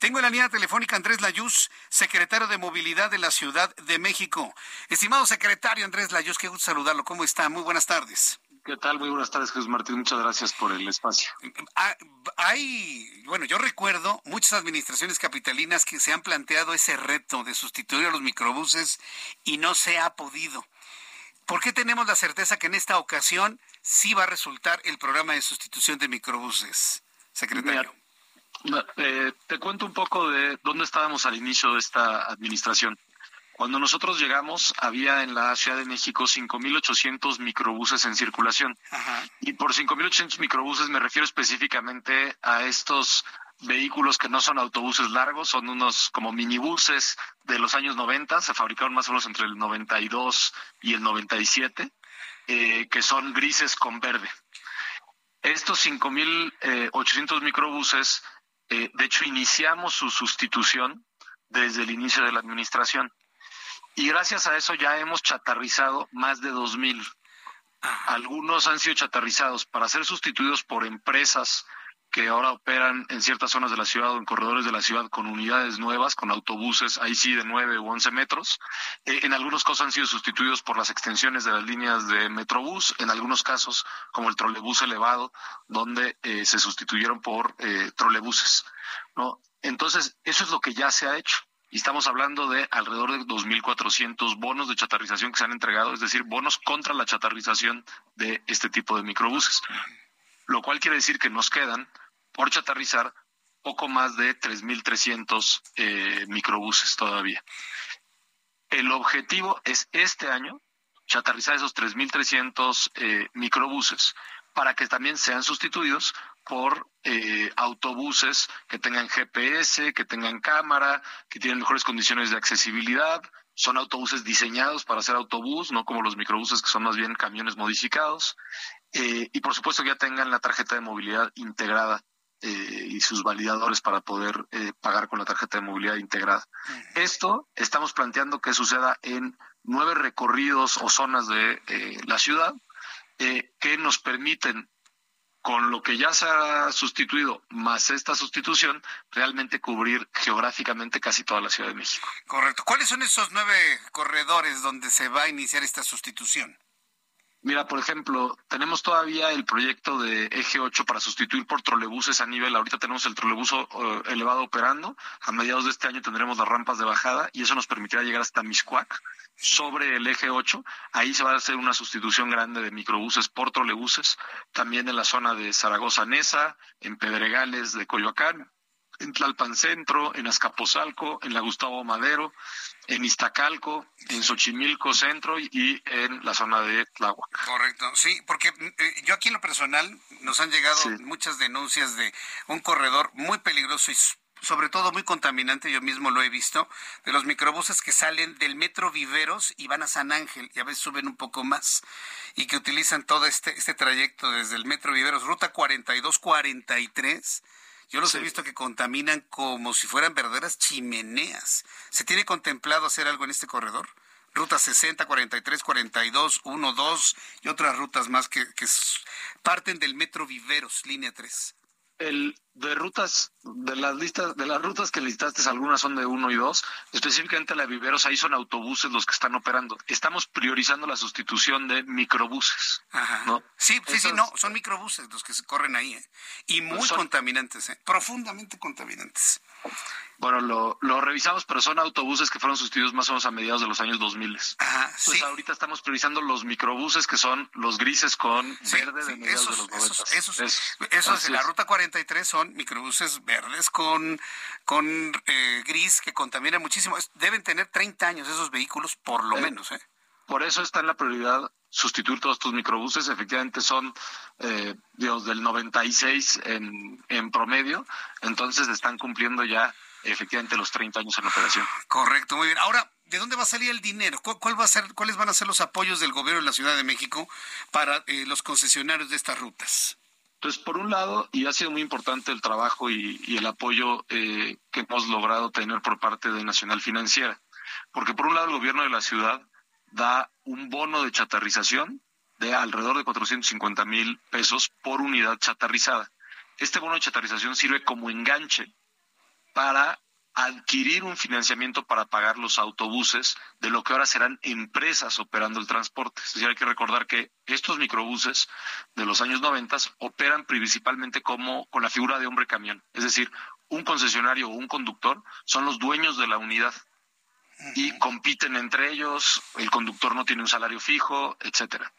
tengo en la línea telefónica Andrés Layuz, secretario de Movilidad de la Ciudad de México. Estimado secretario Andrés Layuz, qué gusto saludarlo. ¿Cómo está? Muy buenas tardes. ¿Qué tal? Muy buenas tardes, Jesús Martín. Muchas gracias por el espacio. Ah, hay, bueno, yo recuerdo muchas administraciones capitalinas que se han planteado ese reto de sustituir a los microbuses y no se ha podido. ¿Por qué tenemos la certeza que en esta ocasión sí va a resultar el programa de sustitución de microbuses, secretario? Eh, te cuento un poco de dónde estábamos al inicio de esta administración. Cuando nosotros llegamos, había en la Ciudad de México 5.800 microbuses en circulación. Y por 5.800 microbuses me refiero específicamente a estos vehículos que no son autobuses largos, son unos como minibuses de los años 90, se fabricaron más o menos entre el 92 y el 97, eh, que son grises con verde. Estos 5.800 microbuses, eh, de hecho, iniciamos su sustitución desde el inicio de la administración. Y gracias a eso ya hemos chatarrizado más de 2.000. Algunos han sido chatarrizados para ser sustituidos por empresas que ahora operan en ciertas zonas de la ciudad o en corredores de la ciudad con unidades nuevas, con autobuses, ahí sí de 9 u 11 metros. Eh, en algunos casos han sido sustituidos por las extensiones de las líneas de Metrobús, en algunos casos como el trolebús elevado, donde eh, se sustituyeron por eh, trolebuses. ¿no? Entonces, eso es lo que ya se ha hecho y estamos hablando de alrededor de 2.400 bonos de chatarrización que se han entregado, es decir, bonos contra la chatarrización de este tipo de microbuses, lo cual quiere decir que nos quedan por chatarrizar poco más de 3.300 eh, microbuses todavía. El objetivo es este año chatarrizar esos 3.300 eh, microbuses para que también sean sustituidos por eh, autobuses que tengan GPS, que tengan cámara, que tienen mejores condiciones de accesibilidad. Son autobuses diseñados para ser autobús, no como los microbuses que son más bien camiones modificados. Eh, y por supuesto que ya tengan la tarjeta de movilidad integrada eh, y sus validadores para poder pagar con la tarjeta de movilidad integrada. Esto estamos planteando que suceda en nueve recorridos o zonas de la ciudad que nos permiten con lo que ya se ha sustituido, más esta sustitución, realmente cubrir geográficamente casi toda la Ciudad de México. Correcto. ¿Cuáles son esos nueve corredores donde se va a iniciar esta sustitución? Mira, por ejemplo, tenemos todavía el proyecto de Eje 8 para sustituir por trolebuses a nivel. Ahorita tenemos el trolebuso eh, elevado operando. A mediados de este año tendremos las rampas de bajada y eso nos permitirá llegar hasta Miscuac sobre el Eje 8. Ahí se va a hacer una sustitución grande de microbuses por trolebuses. También en la zona de Zaragoza Nesa, en Pedregales de Coyoacán, en Tlalpan Centro, en Azcapotzalco, en la Gustavo Madero, en Iztacalco, en Xochimilco Centro y en la zona de Tláhuac. Correcto, sí, porque eh, yo aquí en lo personal nos han llegado muchas denuncias de un corredor muy peligroso y sobre todo muy contaminante, yo mismo lo he visto, de los microbuses que salen del metro Viveros y van a San Ángel y a veces suben un poco más y que utilizan todo este, este trayecto desde el metro Viveros, ruta 42-43 yo los he visto que contaminan como si fueran verdaderas chimeneas. ¿Se tiene contemplado hacer algo en este corredor? Ruta 60, 43, 42, 1, 2 y otras rutas más que, que parten del Metro Viveros, línea 3 el de rutas de las listas de las rutas que listaste algunas son de uno y dos específicamente la de Viveros ahí son autobuses los que están operando estamos priorizando la sustitución de microbuses ¿no? sí sí sí no son microbuses los que se corren ahí ¿eh? y muy contaminantes ¿eh? profundamente contaminantes bueno, lo, lo, revisamos, pero son autobuses que fueron sustituidos más o menos a mediados de los años 2000. Ajá, pues ahorita estamos priorizando los microbuses que son los grises con verde de mediados de los 90. Esos, esos, esos, en la ruta 43 son microbuses verdes con, con eh, gris que contaminan muchísimo. Deben tener 30 años esos vehículos, por lo eh, menos. ¿eh? Por eso está en la prioridad sustituir todos estos microbuses. Efectivamente son, eh, Dios, del 96 en, en promedio. Entonces están cumpliendo ya efectivamente los 30 años en operación. Correcto, muy bien. Ahora, ¿de dónde va a salir el dinero? ¿Cuál, va a ser, ¿Cuáles van a ser los apoyos del gobierno de la Ciudad de México para eh, los concesionarios de estas rutas? Entonces, por un lado, y ha sido muy importante el trabajo y, el apoyo eh, que hemos logrado tener por parte de Nacional Financiera, porque por un lado el gobierno de la ciudad da un bono de chatarrización de alrededor de 450 mil pesos por unidad chatarrizada. Este bono de chatarrización sirve como enganche para adquirir un financiamiento para pagar los autobuses de lo que ahora serán empresas operando el transporte. Es decir, hay que recordar que estos microbuses de los años 90 operan principalmente como con la figura de hombre camión. Es decir, un concesionario o un conductor son los dueños de la unidad y compiten entre ellos, el conductor no tiene un salario fijo, etcétera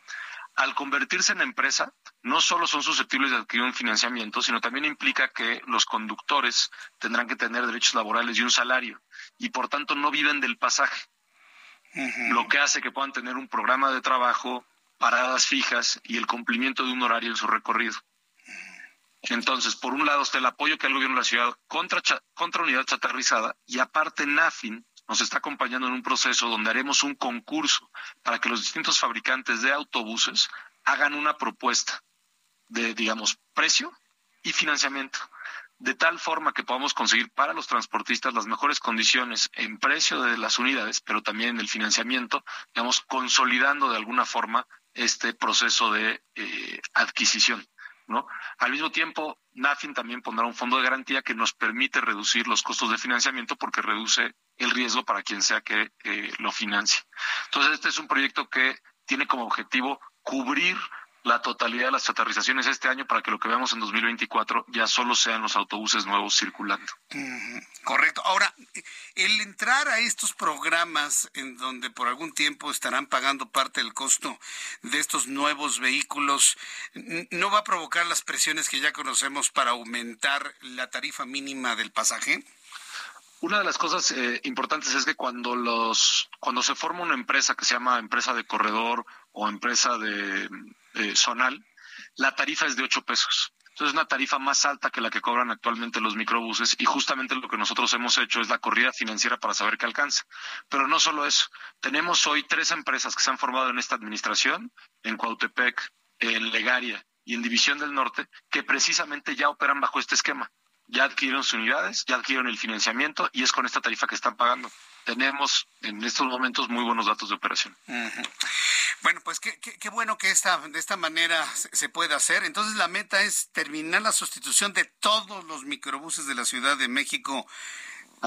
al convertirse en empresa, no solo son susceptibles de adquirir un financiamiento, sino también implica que los conductores tendrán que tener derechos laborales y un salario, y por tanto no viven del pasaje, lo que hace que puedan tener un programa de trabajo, paradas fijas y el cumplimiento de un horario en su recorrido. Entonces, por un lado está el apoyo que ha el gobierno de la ciudad contra, contra unidad chatarrizada y aparte NAFIN nos está acompañando en un proceso donde haremos un concurso para que los distintos fabricantes de autobuses hagan una propuesta de, digamos, precio y financiamiento, de tal forma que podamos conseguir para los transportistas las mejores condiciones en precio de las unidades, pero también en el financiamiento, digamos, consolidando de alguna forma este proceso de eh, adquisición. ¿no? Al mismo tiempo, NAFIN también pondrá un fondo de garantía que nos permite reducir los costos de financiamiento porque reduce el riesgo para quien sea que lo financie. Entonces, este es un proyecto que tiene como objetivo cubrir la totalidad de las chatarrizaciones este año para que lo que veamos en 2024 ya solo sean los autobuses nuevos circulando. correcto. Ahora, el entrar a estos programas en donde por algún tiempo estarán pagando parte del costo de estos nuevos vehículos, ¿no va a provocar las presiones que ya conocemos para aumentar la tarifa mínima del pasaje? Una de las cosas eh, importantes es que cuando los cuando se forma una empresa que se llama empresa de corredor o empresa de zonal, la tarifa es de 8 pesos. Entonces es una tarifa más alta que la que cobran actualmente los microbuses y justamente lo que nosotros hemos hecho es la corrida financiera para saber qué alcanza. Pero no solo eso, tenemos hoy tres empresas que se han formado en esta administración, en Cuautepec, en Legaria y en División del Norte, que precisamente ya operan bajo este esquema ya adquirieron sus unidades, ya adquirieron el financiamiento y es con esta tarifa que están pagando. Tenemos en estos momentos muy buenos datos de operación. Bueno, pues qué, qué, bueno que esta, de esta manera se, se pueda hacer. Entonces la meta es terminar la sustitución de todos los microbuses de la Ciudad de México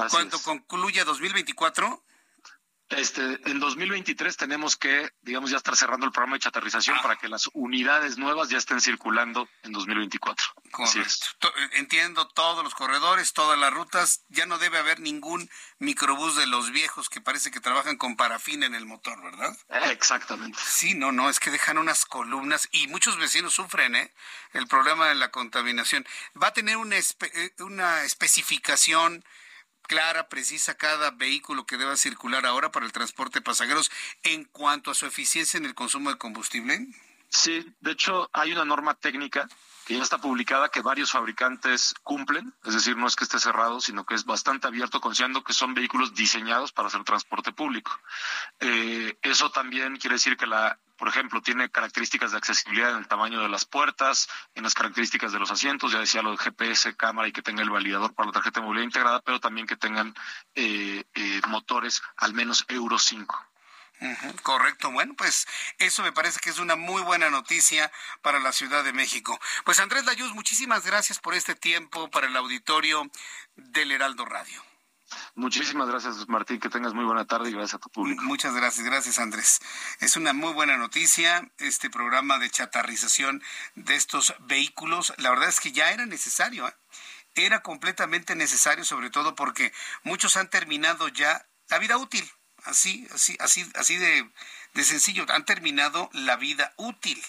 cuando concluya 2024. Este, en 2023 tenemos que, digamos, ya estar cerrando el programa de chatarrización ah. para que las unidades nuevas ya estén circulando en 2024. Correcto. Entiendo todos los corredores, todas las rutas. Ya no debe haber ningún microbús de los viejos que parece que trabajan con parafina en el motor, ¿verdad? Exactamente. Sí, no, no, es que dejan unas columnas y muchos vecinos sufren, ¿eh? El problema de la contaminación. Va a tener una, eh, una especificación clara, precisa cada vehículo que deba circular ahora para el transporte de pasajeros en cuanto a su eficiencia en el consumo de combustible? Sí, de hecho hay una norma técnica que ya está publicada que varios fabricantes cumplen, es decir, no es que esté cerrado, sino que es bastante abierto, considerando que son vehículos diseñados para hacer transporte público. Eh, eso también quiere decir que la por ejemplo, tiene características de accesibilidad en el tamaño de las puertas, en las características de los asientos, ya decía lo de GPS, cámara y que tenga el validador para la tarjeta de movilidad integrada, pero también que tengan eh, eh, motores al menos Euro 5. correcto, bueno, pues eso me parece que es una muy buena noticia para la Ciudad de México. Pues Andrés Layuz, muchísimas gracias por este tiempo para el auditorio del Heraldo Radio. Muchísimas gracias, Martín. Que tengas muy buena tarde y gracias a tu público. Muchas gracias, gracias, Andrés. Es una muy buena noticia este programa de chatarrización de estos vehículos. La verdad es que ya era necesario, ¿eh? era completamente necesario, sobre todo porque muchos han terminado ya la vida útil. Así, así, así, así de, de sencillo, han terminado la vida útil.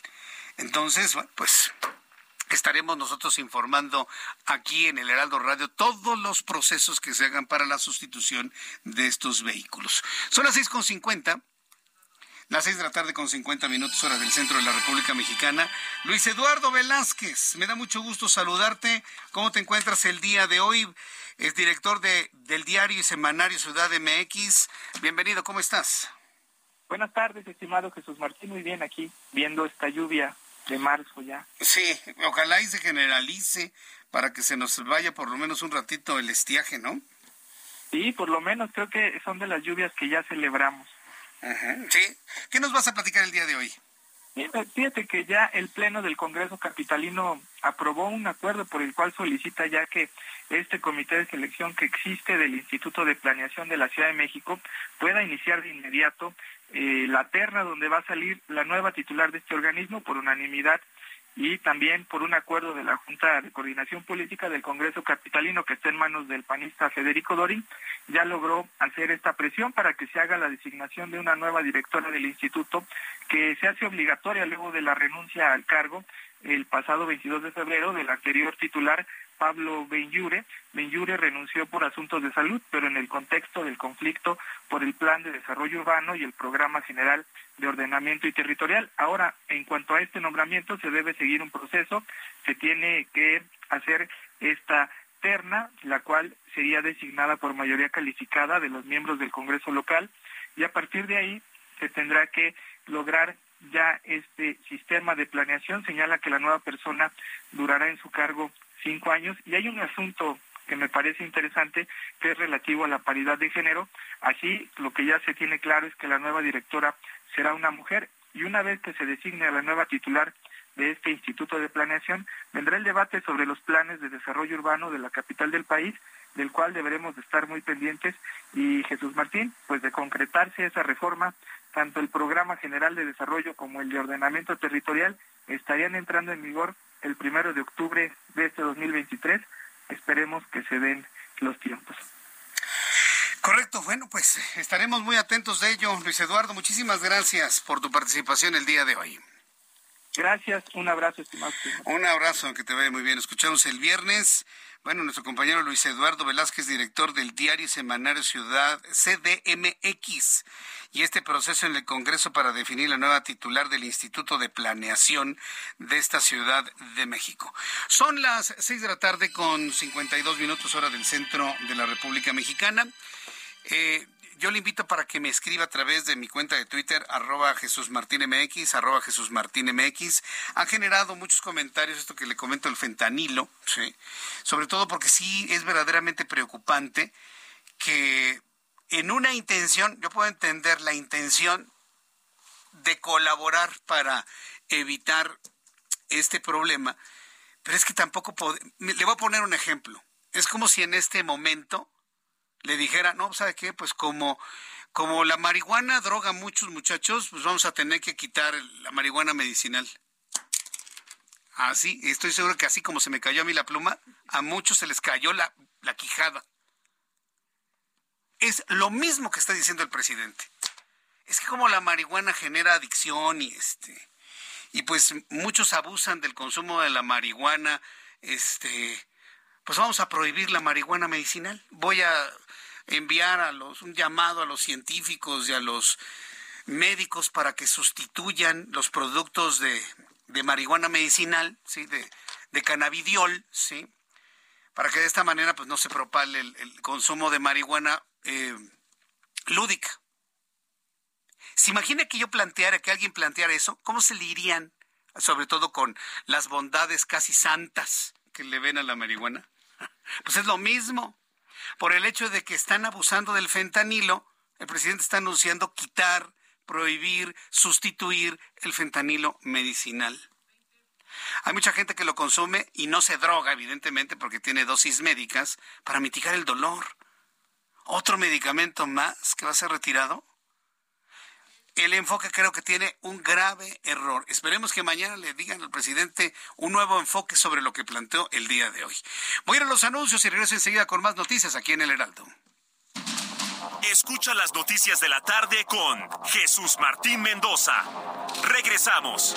Entonces, bueno, pues estaremos nosotros informando aquí en el Heraldo Radio todos los procesos que se hagan para la sustitución de estos vehículos. Son las 6.50. Las seis de la tarde con 50 minutos hora del centro de la República Mexicana. Luis Eduardo Velázquez, me da mucho gusto saludarte. ¿Cómo te encuentras el día de hoy? Es director de, del diario y semanario Ciudad MX. Bienvenido, ¿cómo estás? Buenas tardes, estimado Jesús Martín. Muy bien aquí, viendo esta lluvia de marzo ya. Sí, ojalá y se generalice para que se nos vaya por lo menos un ratito el estiaje, ¿no? Sí, por lo menos creo que son de las lluvias que ya celebramos. Sí. ¿Qué nos vas a platicar el día de hoy? Fíjate que ya el Pleno del Congreso Capitalino aprobó un acuerdo por el cual solicita ya que este comité de selección que existe del Instituto de Planeación de la Ciudad de México pueda iniciar de inmediato eh, la terna donde va a salir la nueva titular de este organismo por unanimidad y también por un acuerdo de la Junta de Coordinación Política del Congreso Capitalino que está en manos del panista Federico Dorin, ya logró hacer esta presión para que se haga la designación de una nueva directora del instituto que se hace obligatoria luego de la renuncia al cargo el pasado 22 de febrero del anterior titular Pablo Benyure. Benyure renunció por asuntos de salud, pero en el contexto del conflicto por el Plan de Desarrollo Urbano y el Programa General de Ordenamiento y Territorial. Ahora, en cuanto a este nombramiento, se debe seguir un proceso, se tiene que hacer esta terna, la cual sería designada por mayoría calificada de los miembros del Congreso local, y a partir de ahí se tendrá que lograr ya este sistema de planeación señala que la nueva persona durará en su cargo cinco años y hay un asunto que me parece interesante que es relativo a la paridad de género. Así, lo que ya se tiene claro es que la nueva directora será una mujer y una vez que se designe a la nueva titular de este Instituto de Planeación, vendrá el debate sobre los planes de desarrollo urbano de la capital del país, del cual deberemos de estar muy pendientes. Y Jesús Martín, pues de concretarse esa reforma, tanto el Programa General de Desarrollo como el de Ordenamiento Territorial estarían entrando en vigor el primero de octubre de este 2023. Esperemos que se den los tiempos. Correcto, bueno, pues estaremos muy atentos de ello. Luis Eduardo, muchísimas gracias por tu participación el día de hoy. Gracias, un abrazo, estimado. Un abrazo, que te vaya muy bien. Escuchamos el viernes bueno, nuestro compañero Luis Eduardo Velázquez, director del diario semanario Ciudad CDMX, y este proceso en el Congreso para definir la nueva titular del Instituto de Planeación de esta Ciudad de México. Son las seis de la tarde con 52 minutos hora del centro de la República Mexicana. Eh, yo le invito para que me escriba a través de mi cuenta de Twitter, arroba Jesús Martín MX, arroba Jesús Martín MX. Ha generado muchos comentarios esto que le comento el fentanilo, ¿sí? sobre todo porque sí es verdaderamente preocupante que en una intención, yo puedo entender la intención de colaborar para evitar este problema, pero es que tampoco le voy a poner un ejemplo. Es como si en este momento le dijera, no, ¿sabe qué? Pues como, como la marihuana droga a muchos muchachos, pues vamos a tener que quitar la marihuana medicinal. Así, estoy seguro que así como se me cayó a mí la pluma, a muchos se les cayó la, la quijada. Es lo mismo que está diciendo el presidente. Es que como la marihuana genera adicción y este y pues muchos abusan del consumo de la marihuana, este pues vamos a prohibir la marihuana medicinal. Voy a enviar a los un llamado a los científicos y a los médicos para que sustituyan los productos de, de marihuana medicinal, sí, de, de cannabidiol, sí, para que de esta manera pues no se propale el, consumo de marihuana eh, lúdica. ¿Se imagina que yo planteara, que alguien planteara eso? ¿Cómo se le irían, sobre todo con las bondades casi santas que le ven a la marihuana? Pues es lo mismo. Por el hecho de que están abusando del fentanilo, el presidente está anunciando quitar, prohibir, sustituir el fentanilo medicinal. Hay mucha gente que lo consume y no se droga, evidentemente, porque tiene dosis médicas para mitigar el dolor. Otro medicamento más que va a ser retirado. El enfoque creo que tiene un grave error. Esperemos que mañana le digan al presidente un nuevo enfoque sobre lo que planteó el día de hoy. Voy a ir a los anuncios y regreso enseguida con más noticias aquí en el Heraldo. Escucha las noticias de la tarde con Jesús Martín Mendoza. Regresamos.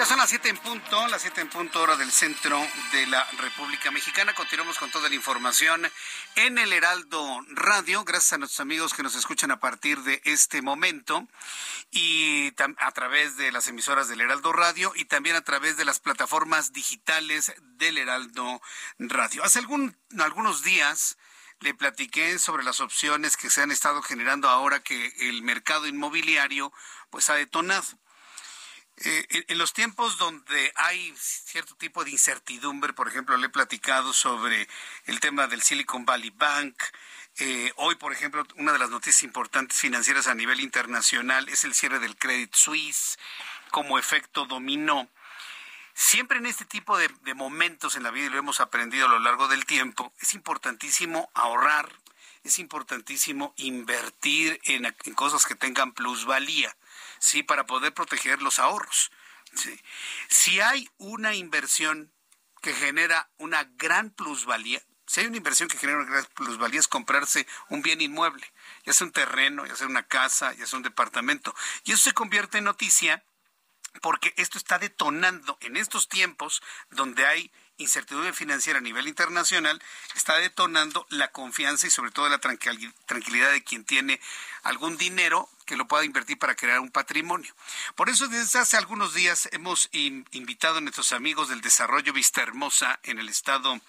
Ya son las 7 en punto, las 7 en punto hora del centro de la República Mexicana. Continuamos con toda la información en el Heraldo Radio. Gracias a nuestros amigos que nos escuchan a partir de este momento y a través de las emisoras del Heraldo Radio y también a través de las plataformas digitales del Heraldo Radio. Hace algún, algunos días le platiqué sobre las opciones que se han estado generando ahora que el mercado inmobiliario pues ha detonado. Eh, en, los tiempos donde hay cierto tipo de incertidumbre, por ejemplo, le he platicado sobre el tema del Silicon Valley Bank. Eh, hoy, por ejemplo, una de las noticias importantes financieras a nivel internacional es el cierre del Credit Suisse como efecto dominó. Siempre en este tipo de, momentos en la vida, y lo hemos aprendido a lo largo del tiempo, es importantísimo ahorrar, es importantísimo invertir en cosas que tengan plusvalía. ¿Sí? Para poder proteger los ahorros. Si hay una inversión que genera una gran plusvalía, si hay una inversión que genera una gran plusvalía es comprarse un bien inmueble, ya sea un terreno, ya sea una casa, ya sea un departamento. Y eso se convierte en noticia porque esto está detonando en estos tiempos donde hay incertidumbre financiera a nivel internacional, está detonando la confianza y sobre todo la tranquilidad de quien tiene algún dinero que lo pueda invertir para crear un patrimonio. Por eso desde hace algunos días hemos invitado a nuestros amigos del desarrollo Vista Hermosa en el estado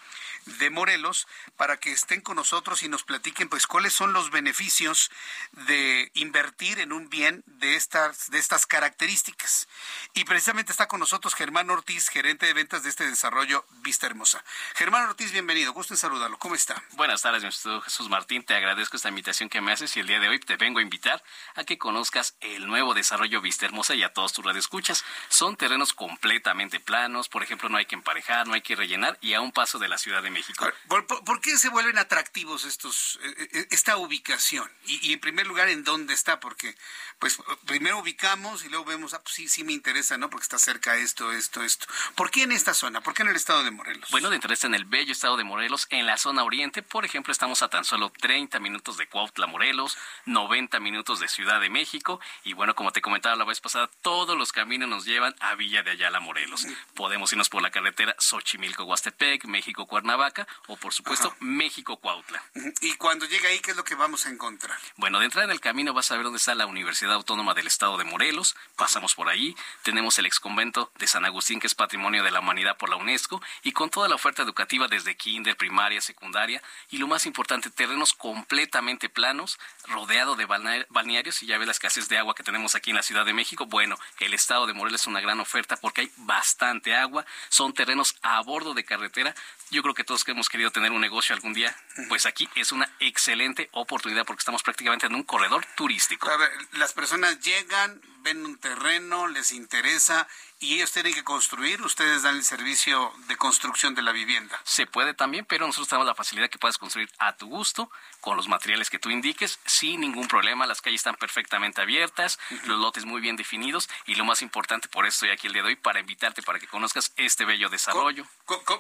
de Morelos para que estén con nosotros y nos platiquen pues cuáles son los beneficios de invertir en un bien de estas de estas características. Y precisamente está con nosotros Germán Ortiz, gerente de ventas de este desarrollo Vista Hermosa. Germán Ortiz, bienvenido. Gusto en saludarlo. ¿Cómo está? Buenas tardes, mi Jesús Martín. Te agradezco esta invitación que me haces y el día de hoy te vengo a invitar a que que conozcas el nuevo desarrollo Vista Hermosa y a todos tus radioescuchas. Son terrenos completamente planos, por ejemplo, no hay que emparejar, no hay que rellenar y a un paso de la Ciudad de México. ¿Por, qué se vuelven atractivos estos eh, eh, esta ubicación? Y, y, en primer lugar, ¿en dónde está? Porque pues primero ubicamos y luego vemos, ah, pues sí, sí me interesa, ¿no? Porque está cerca esto, esto, esto. ¿Por qué en esta zona? ¿Por qué en el estado de Morelos? Bueno, de interés en el bello estado de Morelos, en la zona oriente, por ejemplo, estamos a tan solo 30 minutos de Cuautla, Morelos, 90 minutos de Ciudad de México, y bueno, como te comentaba la vez pasada, todos los caminos nos llevan a Villa de Ayala, Morelos. Podemos irnos por la carretera Xochimilco-Huastepec, México-Cuernavaca, o por supuesto, México-Cuautla. Y cuando llega ahí, ¿qué es lo que vamos a encontrar? Bueno, de entrada en el camino vas a ver dónde está la Universidad Autónoma del Estado de Morelos, pasamos por ahí, tenemos el exconvento de San Agustín, que es Patrimonio de la Humanidad por la UNESCO, y con toda la oferta educativa desde kinder, primaria, secundaria, y lo más importante, terrenos completamente planos, rodeado de balnearios, y ya ves la escasez de agua que tenemos aquí en la Ciudad de México, bueno, el Estado de Morelos es una gran oferta porque hay bastante agua, son terrenos a bordo de carretera, yo creo que todos que hemos querido tener un negocio algún día, pues aquí es una excelente oportunidad porque estamos prácticamente en un corredor turístico. A ver, las personas llegan, ven un terreno, les interesa y ellos tienen que construir, ustedes dan el servicio de construcción de la vivienda. Se puede también, pero nosotros tenemos la facilidad que puedas construir a tu gusto, con los materiales que tú indiques, sin ningún problema. Las calles están perfectamente abiertas, los lotes muy bien definidos y lo más importante, por eso estoy aquí el día de hoy, para invitarte para que conozcas este bello desarrollo.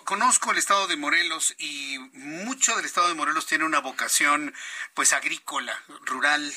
conozco el estado de Morelos y mucho del estado de Morelos tiene una vocación pues agrícola, rural.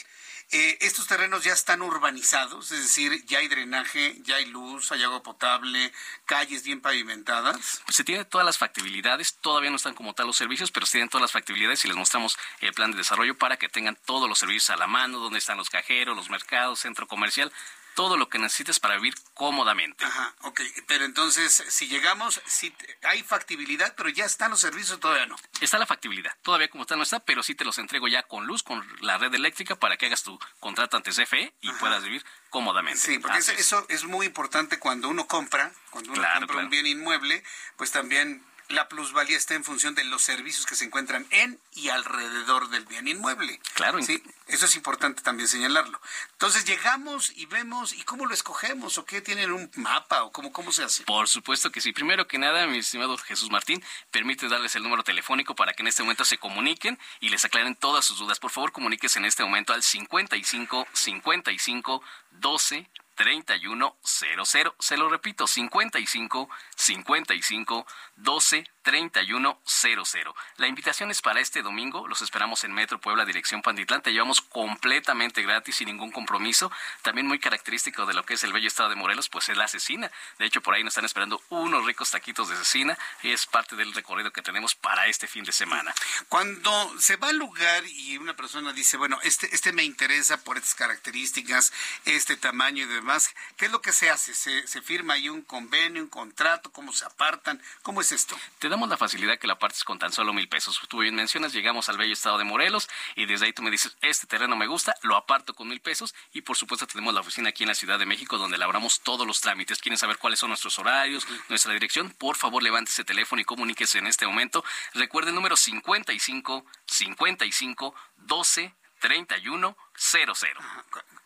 Eh, estos terrenos ya están urbanizados, es decir, ya hay drenaje, ya hay luz, hay agua potable, calles bien pavimentadas. Se tienen todas las factibilidades, todavía no están como tal los servicios, pero se tienen todas las factibilidades y les mostramos el plan de desarrollo para que tengan todos los servicios a la mano, donde están los cajeros, los mercados, centro comercial, todo lo que necesites para vivir cómodamente. Ajá, ok. Pero entonces, si llegamos, si hay factibilidad, pero ya están los servicios, todavía no. Está la factibilidad. Todavía como está no está, pero sí te los entrego ya con luz, con la red eléctrica, para que hagas tu contrato ante CFE y puedas vivir cómodamente. Sí, porque eso es. muy importante cuando uno compra, cuando uno compra un bien inmueble, pues también la plusvalía está en función de los servicios que se encuentran en y alrededor del bien inmueble. Claro. Sí, eso es importante también señalarlo. Entonces llegamos y vemos, ¿y cómo lo escogemos? ¿O qué tienen un mapa? ¿O cómo, cómo se hace? Por supuesto que sí. Primero que nada, mi estimado Jesús Martín, permite darles el número telefónico para que en este momento se comuniquen y les aclaren todas sus dudas. Por favor, comuníquese en este momento al 55 55 12 3100. Se lo repito, 55 55 12 3100. La invitación es para este domingo. Los esperamos en Metro Puebla, dirección Panditlán. Te llevamos completamente gratis, sin ningún compromiso. También muy característico de lo que es el bello estado de Morelos, pues es la asesina. De hecho, por ahí nos están esperando unos ricos taquitos de asesina. Es parte del recorrido que tenemos para este fin de semana. Cuando se va al lugar y una persona dice, bueno, este, este me interesa por estas características, este tamaño y demás, ¿qué es lo que se hace? ¿Se, se firma ahí un convenio, un contrato? ¿Cómo se apartan? ¿Cómo es esto? Te damos la facilidad que la partes con tan solo mil pesos. Tú bien mencionas, llegamos al bello estado de Morelos y desde ahí tú me dices, este terreno me gusta, lo aparto con mil pesos y por supuesto tenemos la oficina aquí en la Ciudad de México donde elaboramos todos los trámites. ¿Quieren saber cuáles son nuestros horarios, nuestra dirección? Por favor, levante ese teléfono y comuníquese en este momento. Recuerde el número 55 55 12 31 00.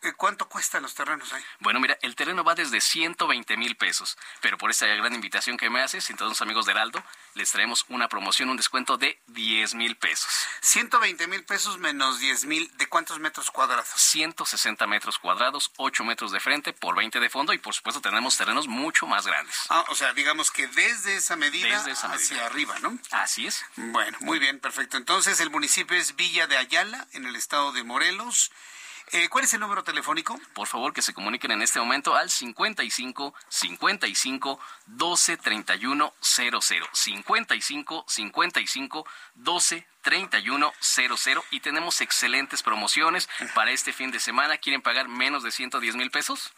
Eh, ¿Cuánto cuestan los terrenos ahí? Bueno, mira, el terreno va desde 120 mil pesos, pero por esta gran invitación que me haces, todos los amigos de Heraldo, les traemos una promoción, un descuento de 10 mil pesos. 120 mil pesos menos 10 mil, ¿de cuántos metros cuadrados? 160 metros cuadrados, 8 metros de frente por 20 de fondo y por supuesto tenemos terrenos mucho más grandes. Ah, o sea, digamos que desde esa medida hacia arriba, ¿no? Así es. Bueno, muy bien, perfecto. Entonces el municipio es Villa de Ayala, en el estado de Morelos. Eh, ¿Cuál es el número telefónico? Por favor, que se comuniquen en este momento al 55 55 12 31 00. 55 55 12 3100 y tenemos excelentes promociones para este fin de semana. ¿Quieren pagar menos de 110 mil pesos?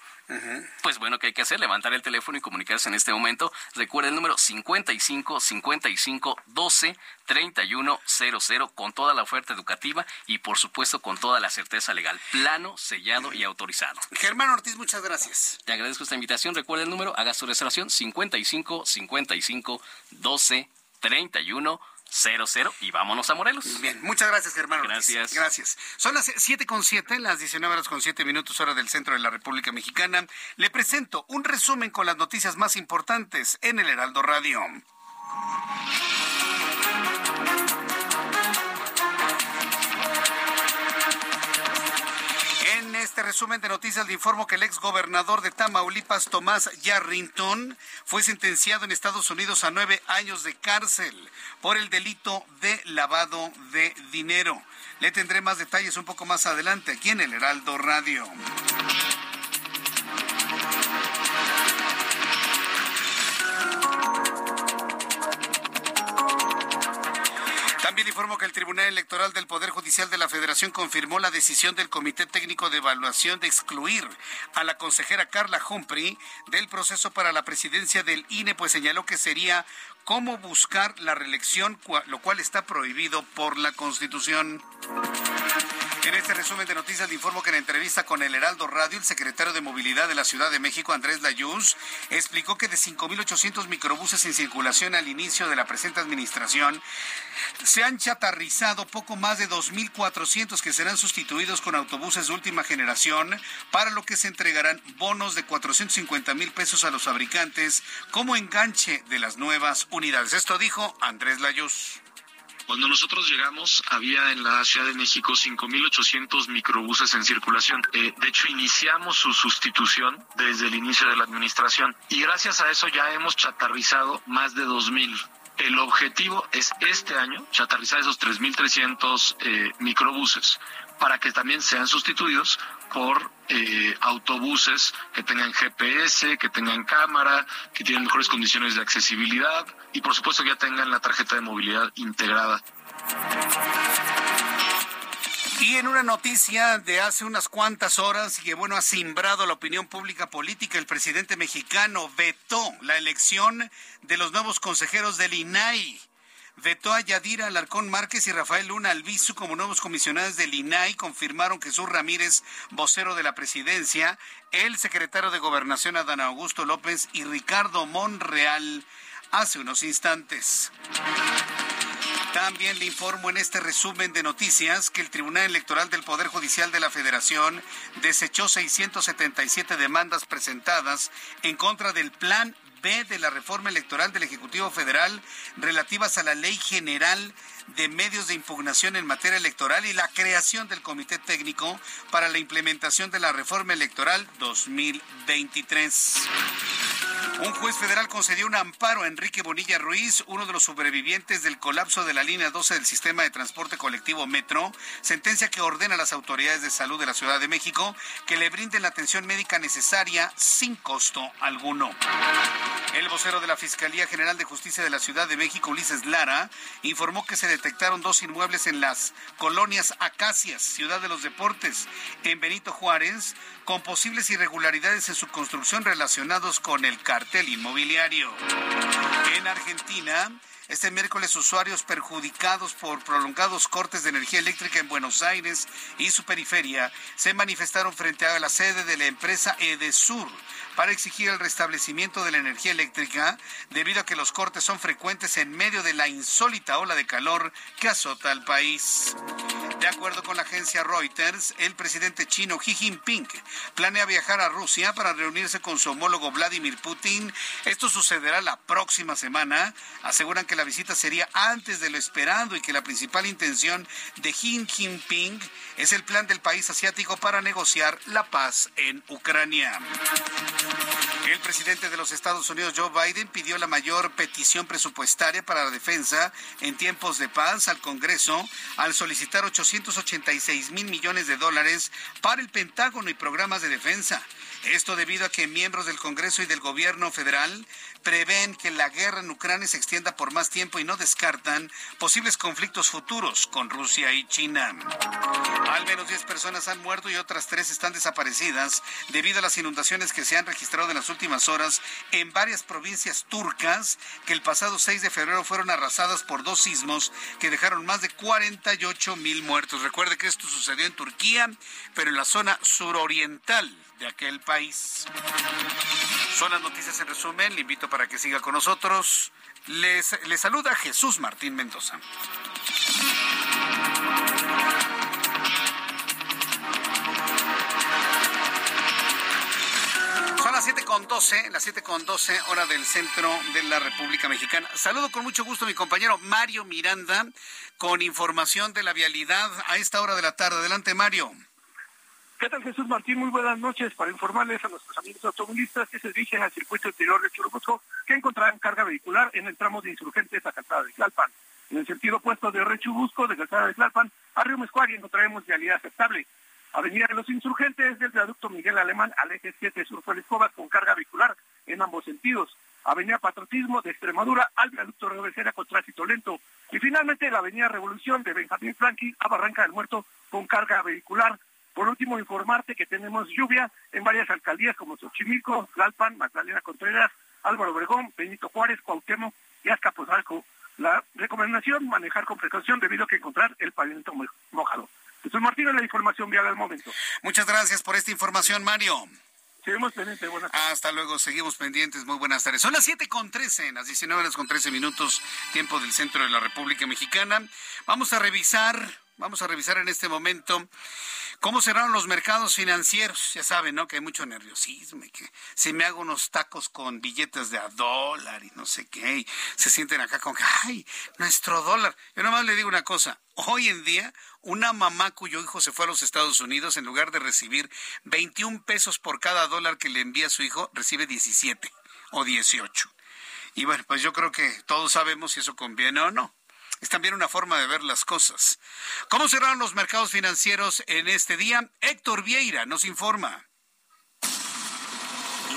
Pues bueno, ¿qué hay que hacer? Levantar el teléfono y comunicarse en este momento. Recuerden el número 55 55 12 3100 con toda la oferta educativa y por supuesto con toda la certeza legal. Plano, sellado y autorizado. Germán Ortiz, muchas gracias. Te agradezco esta invitación. Recuerda el número, haga su reservación 55 55 12 31 00 y vámonos a Morelos. Bien, muchas gracias, Germán. Gracias. Gracias. Son las 7 con 7, las 19 horas con 7 minutos hora del centro de la República Mexicana. Le presento un resumen con las noticias más importantes en el Heraldo Radio. Este resumen de noticias le informo que el ex gobernador de Tamaulipas, Tomás Yarrington, fue sentenciado en Estados Unidos a nueve años de cárcel por el delito de lavado de dinero. Le tendré más detalles un poco más adelante aquí en el Heraldo Radio. También informo que el Tribunal Electoral del Poder Judicial de la Federación confirmó la decisión del Comité Técnico de Evaluación de excluir a la consejera Carla Humphrey del proceso para la presidencia del INE, pues señaló que sería cómo buscar la reelección, lo cual está prohibido por la Constitución. En este resumen de noticias le informo que en entrevista con el Heraldo Radio, el secretario de Movilidad de la Ciudad de México, Andrés Layuz, explicó que de 5.800 microbuses en circulación al inicio de la presente administración, se han chatarrizado poco más de 2.400 que serán sustituidos con autobuses de última generación, para lo que se entregarán bonos de 450 mil pesos a los fabricantes como enganche de las nuevas unidades. Esto dijo Andrés Layuz. Cuando nosotros llegamos, había en la Ciudad de México 5.800 microbuses en circulación. Eh, de hecho, iniciamos su sustitución desde el inicio de la administración y gracias a eso ya hemos chatarrizado más de 2.000. El objetivo es este año chatarrizar esos 3.300 eh, microbuses para que también sean sustituidos por eh, autobuses que tengan GPS, que tengan cámara, que tienen mejores condiciones de accesibilidad y por supuesto que ya tengan la tarjeta de movilidad integrada. Y en una noticia de hace unas cuantas horas que bueno ha simbrado la opinión pública política, el presidente mexicano vetó la elección de los nuevos consejeros del INAI vetó a Yadira Alarcón Márquez y Rafael Luna Albizu como nuevos comisionados del INAI. Confirmaron Jesús Ramírez, vocero de la presidencia, el secretario de Gobernación Adán Augusto López y Ricardo Monreal hace unos instantes. También le informo en este resumen de noticias que el Tribunal Electoral del Poder Judicial de la Federación desechó 677 demandas presentadas en contra del Plan B de la reforma electoral del Ejecutivo Federal relativas a la Ley General de Medios de Impugnación en materia electoral y la creación del Comité Técnico para la implementación de la reforma electoral 2023. Un juez federal concedió un amparo a Enrique Bonilla Ruiz, uno de los sobrevivientes del colapso de la línea 12 del sistema de transporte colectivo Metro, sentencia que ordena a las autoridades de salud de la Ciudad de México que le brinden la atención médica necesaria sin costo alguno. El vocero de la Fiscalía General de Justicia de la Ciudad de México, Ulises Lara, informó que se detectaron dos inmuebles en las colonias Acacias, Ciudad de los Deportes, en Benito Juárez, con posibles irregularidades en su construcción relacionados con el cartel inmobiliario. En Argentina, este miércoles, usuarios perjudicados por prolongados cortes de energía eléctrica en Buenos Aires y su periferia se manifestaron frente a la sede de la empresa Edesur para exigir el restablecimiento de la energía eléctrica debido a que los cortes son frecuentes en medio de la insólita ola de calor que azota al país. De acuerdo con la agencia Reuters, el presidente chino Xi Jinping planea viajar a Rusia para reunirse con su homólogo Vladimir Putin. Esto sucederá la próxima semana. Aseguran que la visita sería antes de lo esperado y que la principal intención de Xi Jinping es el plan del país asiático para negociar la paz en Ucrania. El presidente de los Estados Unidos, Joe Biden, pidió la mayor petición presupuestaria para la defensa en tiempos de paz al Congreso al solicitar 886 mil millones de dólares para el Pentágono y programas de defensa. Esto debido a que miembros del Congreso y del gobierno federal prevén que la guerra en Ucrania se extienda por más tiempo y no descartan posibles conflictos futuros con Rusia y China. Al menos 10 personas han muerto y otras 3 están desaparecidas debido a las inundaciones que se han registrado en las últimas horas en varias provincias turcas que el pasado 6 de febrero fueron arrasadas por dos sismos que dejaron más de 48 mil muertos. Recuerde que esto sucedió en Turquía, pero en la zona suroriental de aquel país. Son las noticias en resumen. Le invito para que siga con nosotros. Les, les saluda Jesús Martín Mendoza. Son las 7 con 12, las 7 con 12 hora del centro de la República Mexicana. Saludo con mucho gusto a mi compañero Mario Miranda con información de la vialidad a esta hora de la tarde. Adelante, Mario. ¿Qué tal Jesús Martín? Muy buenas noches para informarles a nuestros amigos automovilistas que se dirigen al circuito interior de Churubusco que encontrarán carga vehicular en el tramo de insurgentes a Calzada de Tlalpan. En el sentido opuesto de Rechubusco, de Calzada de Tlalpan, a Río Mescuari encontraremos vialidad aceptable. Avenida de los Insurgentes del viaducto Miguel Alemán al eje 7 sur Félix Cobas con carga vehicular en ambos sentidos. Avenida Patriotismo de Extremadura al viaducto Reversera con tránsito lento. Y finalmente la Avenida Revolución de Benjamín Franqui a Barranca del Muerto con carga vehicular. Por último, informarte que tenemos lluvia en varias alcaldías como Xochimilco, Tlalpan, Magdalena Contreras, Álvaro Obregón, Benito Juárez, Cuauhtémoc y Azcapotzalco. La recomendación, manejar con precaución debido a que encontrar el pavimento mojado. Jesús Martín, la información vial al momento. Muchas gracias por esta información, Mario. Seguimos pendientes, buenas tardes. Hasta luego, seguimos pendientes, muy buenas tardes. Son las 7 con 13, las 19 horas con 13 minutos, tiempo del centro de la República Mexicana. Vamos a revisar, vamos a revisar en este momento ¿Cómo cerraron los mercados financieros? Ya saben, ¿no? Que hay mucho nerviosismo y que si me hago unos tacos con billetes de a dólar y no sé qué, y se sienten acá con que, ay, nuestro dólar. Yo nomás le digo una cosa, hoy en día una mamá cuyo hijo se fue a los Estados Unidos, en lugar de recibir 21 pesos por cada dólar que le envía a su hijo, recibe 17 o 18. Y bueno, pues yo creo que todos sabemos si eso conviene o no es también una forma de ver las cosas. ¿Cómo cerraron los mercados financieros en este día? Héctor Vieira nos informa.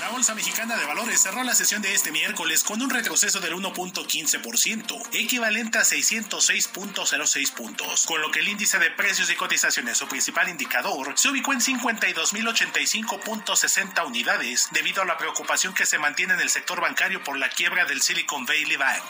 La Bolsa Mexicana de Valores cerró la sesión de este miércoles con un retroceso del 1.15%, equivalente a 606.06 puntos, con lo que el índice de precios y cotizaciones, su principal indicador, se ubicó en 52.085.60 unidades debido a la preocupación que se mantiene en el sector bancario por la quiebra del Silicon Valley Bank.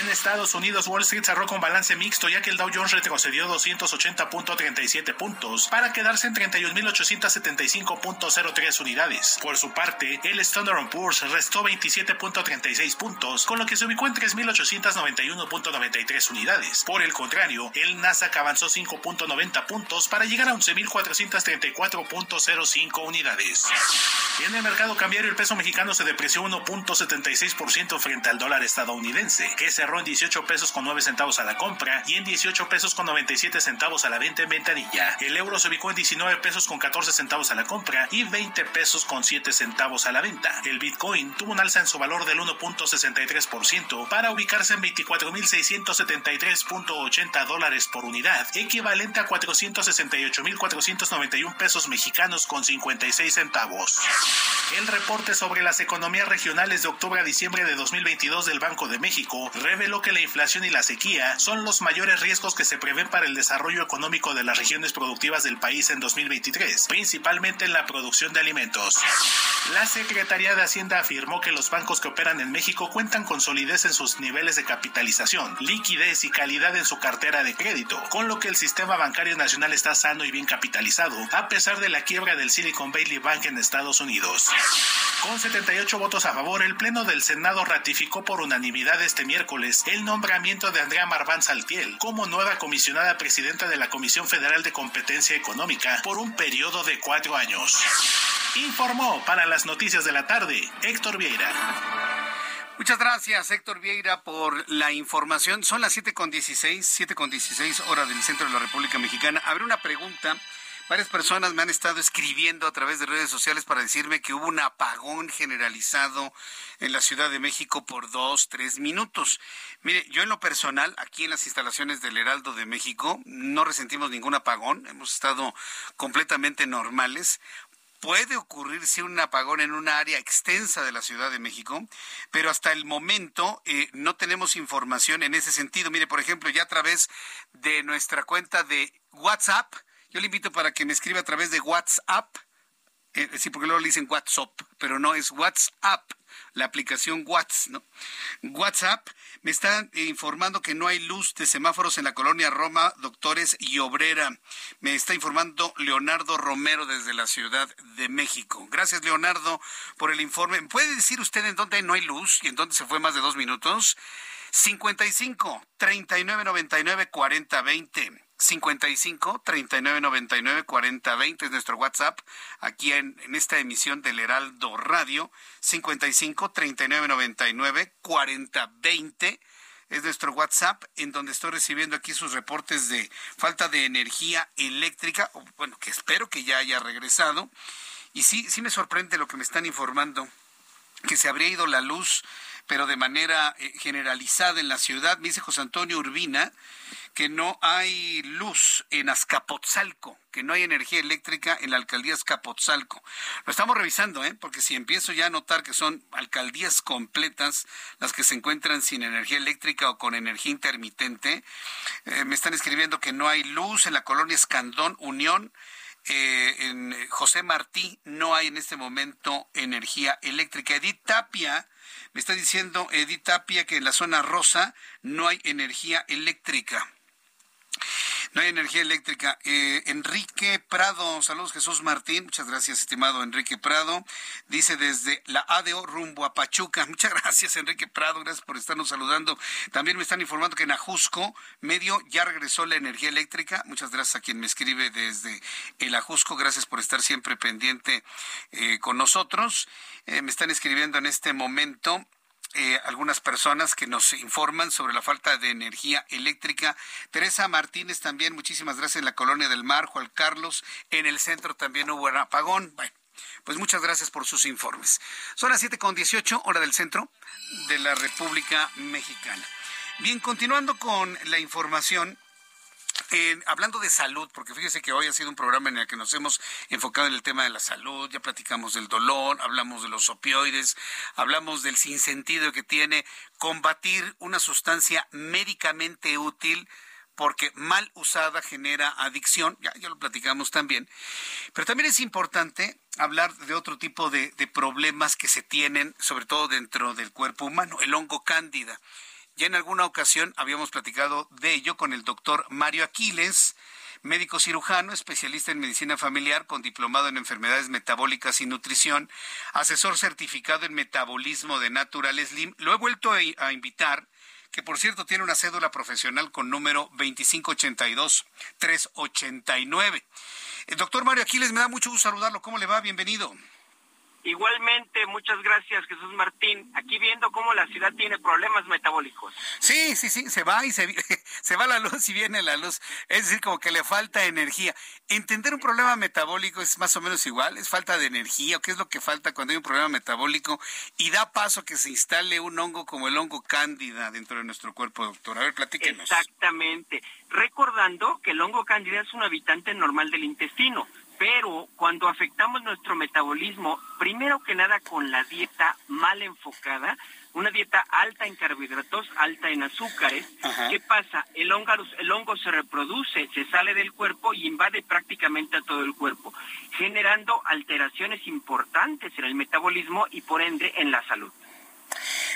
En Estados Unidos, Wall Street cerró con balance mixto ya que el Dow Jones retrocedió 280.37 puntos para quedarse en 31.875.03 unidades. Por su parte, el Standard Poor's restó 27.36 puntos, con lo que se ubicó en 3.891.93 unidades. Por el contrario, el Nasdaq avanzó 5.90 puntos para llegar a 11.434.05 unidades. En el mercado cambiario, el peso mexicano se depreció 1.76% frente al dólar estadounidense, que cerró en 18 pesos con 9 centavos a la compra y en 18 pesos con 97 centavos a la venta en ventanilla. El euro se ubicó en 19 pesos con 14 centavos a la compra y 20 pesos con 7 centavos a la venta. El Bitcoin tuvo un alza en su valor del 1.63% para ubicarse en 24.673.80 dólares por unidad, equivalente a 468.491 pesos mexicanos con 56 centavos. El reporte sobre las economías regionales de octubre a diciembre de 2022 del Banco de México reveló que la inflación y la sequía son los mayores riesgos que se prevén para el desarrollo económico de las regiones productivas del país en 2023, principalmente en la producción de alimentos. La Secretaría de Hacienda afirmó que los bancos que operan en México cuentan con solidez en sus niveles de capitalización, liquidez y calidad en su cartera de crédito, con lo que el sistema bancario nacional está sano y bien capitalizado, a pesar de la quiebra del Silicon Valley Bank en Estados Unidos. Con 78 votos a favor, el Pleno del Senado ratificó por unanimidad este miércoles el nombramiento de Andrea Marván Saltiel como nueva comisionada presidenta de la Comisión Federal de Competencia Económica por un periodo de cuatro años. Informó para las noticias de la tarde Héctor Vieira. Muchas gracias, Héctor Vieira, por la información. Son las 7.16, 7.16 hora del centro de la República Mexicana. Habrá una pregunta. Varias personas me han estado escribiendo a través de redes sociales para decirme que hubo un apagón generalizado en la Ciudad de México por dos, tres minutos. Mire, yo en lo personal, aquí en las instalaciones del Heraldo de México, no resentimos ningún apagón, hemos estado completamente normales. Puede ocurrir sí un apagón en una área extensa de la Ciudad de México, pero hasta el momento eh, no tenemos información en ese sentido. Mire, por ejemplo, ya a través de nuestra cuenta de WhatsApp, yo le invito para que me escriba a través de WhatsApp, eh, sí, porque luego le dicen WhatsApp, pero no es WhatsApp. La aplicación WhatsApp, ¿no? WhatsApp me está informando que no hay luz de semáforos en la colonia Roma, Doctores y Obrera. Me está informando Leonardo Romero desde la Ciudad de México. Gracias, Leonardo, por el informe. ¿Puede decir usted en dónde no hay luz y en dónde se fue más de dos minutos? 55 39 99 40 20. 55 39 99 40 20 es nuestro WhatsApp aquí en, esta emisión del Heraldo Radio 55 39 99 40 20 es nuestro WhatsApp en donde estoy recibiendo aquí sus reportes de falta de energía eléctrica bueno que espero que ya haya regresado. Y sí sí me sorprende lo que me están informando que se habría ido la luz pero de manera eh, generalizada en la ciudad. Me dice José Antonio Urbina que no hay luz en Azcapotzalco, que no hay energía eléctrica en la alcaldía Azcapotzalco. Lo estamos revisando, ¿eh? porque si empiezo ya a notar que son alcaldías completas las que se encuentran sin energía eléctrica o con energía intermitente, eh, me están escribiendo que no hay luz en la colonia Escandón Unión. Eh, en José Martí no hay en este momento energía eléctrica. Edith Tapia me está diciendo Edith Tapia que en la zona rosa no hay energía eléctrica. No hay energía eléctrica. Eh, Enrique Prado, saludos Jesús Martín, muchas gracias estimado Enrique Prado. Dice desde la ADO rumbo a Pachuca. Muchas gracias Enrique Prado, gracias por estarnos saludando. También me están informando que en Ajusco medio ya regresó la energía eléctrica. Muchas gracias a quien me escribe desde el Ajusco. Gracias por estar siempre pendiente eh, con nosotros. Eh, me están escribiendo en este momento eh, algunas personas que nos informan sobre la falta de energía eléctrica. Teresa Martínez también, muchísimas gracias en la Colonia del Mar. Juan Carlos, en el centro también hubo un apagón. Bueno, pues muchas gracias por sus informes. Son las siete con dieciocho, hora del centro de la República Mexicana. Bien, continuando con la información, hablando de salud, porque fíjese que hoy ha sido un programa en el que nos hemos enfocado en el tema de la salud, ya platicamos del dolor, hablamos de los opioides, hablamos del sinsentido que tiene combatir una sustancia médicamente útil porque mal usada genera adicción, ya, ya lo platicamos también, pero también es importante hablar de otro tipo de, de problemas que se tienen, sobre todo dentro del cuerpo humano, el hongo cándida. Ya en alguna ocasión habíamos platicado de ello con el doctor Mario Aquiles, médico cirujano, especialista en medicina familiar con diplomado en enfermedades metabólicas y nutrición, asesor certificado en metabolismo de Natural Slim. Lo he vuelto a invitar que por cierto tiene una cédula profesional con número 2582-389. El doctor Mario Aquiles, me da mucho gusto saludarlo. ¿Cómo le va? Bienvenido. Igualmente, muchas gracias Jesús Martín. Aquí viendo cómo la ciudad tiene problemas metabólicos. Sí, sí, sí, se va y se, se va la luz y viene la luz. Es decir, como que le falta energía. Entender un problema metabólico es más o menos igual, es falta de energía. ¿Qué es lo que falta cuando hay un problema metabólico? Y da paso a que se instale un hongo como el hongo cándida dentro de nuestro cuerpo, doctor. A ver, platíquenos. Exactamente. Recordando que el hongo cándida es un habitante normal del intestino pero cuando afectamos nuestro metabolismo, primero que nada con la dieta mal enfocada, una dieta alta en carbohidratos, alta en azúcares, ¿qué pasa? El hongo, el hongo se reproduce, se sale del cuerpo y invade prácticamente a todo el cuerpo, generando alteraciones importantes en el metabolismo y por ende en la salud.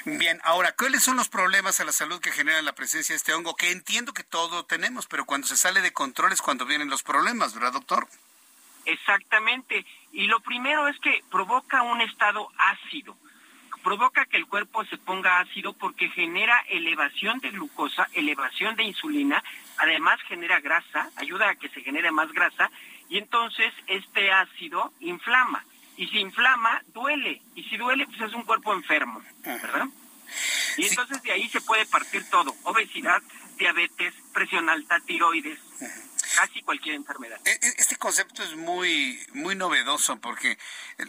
Bien, ahora, ¿cuáles son los problemas a la salud que genera la presencia de este hongo? Que entiendo que todo tenemos, pero cuando se sale de control es cuando vienen los problemas, ¿verdad, doctor? Exactamente. Y lo primero es que provoca un estado ácido. Provoca que el cuerpo se ponga ácido porque genera elevación de glucosa, elevación de insulina, además genera grasa, ayuda a que se genere más grasa y entonces este ácido inflama. Y si inflama, duele. Y si duele, pues es un cuerpo enfermo, ¿verdad? Y entonces de ahí se puede partir todo. Obesidad, diabetes, presión alta, tiroides casi cualquier enfermedad. E, e, este concepto es muy, muy novedoso porque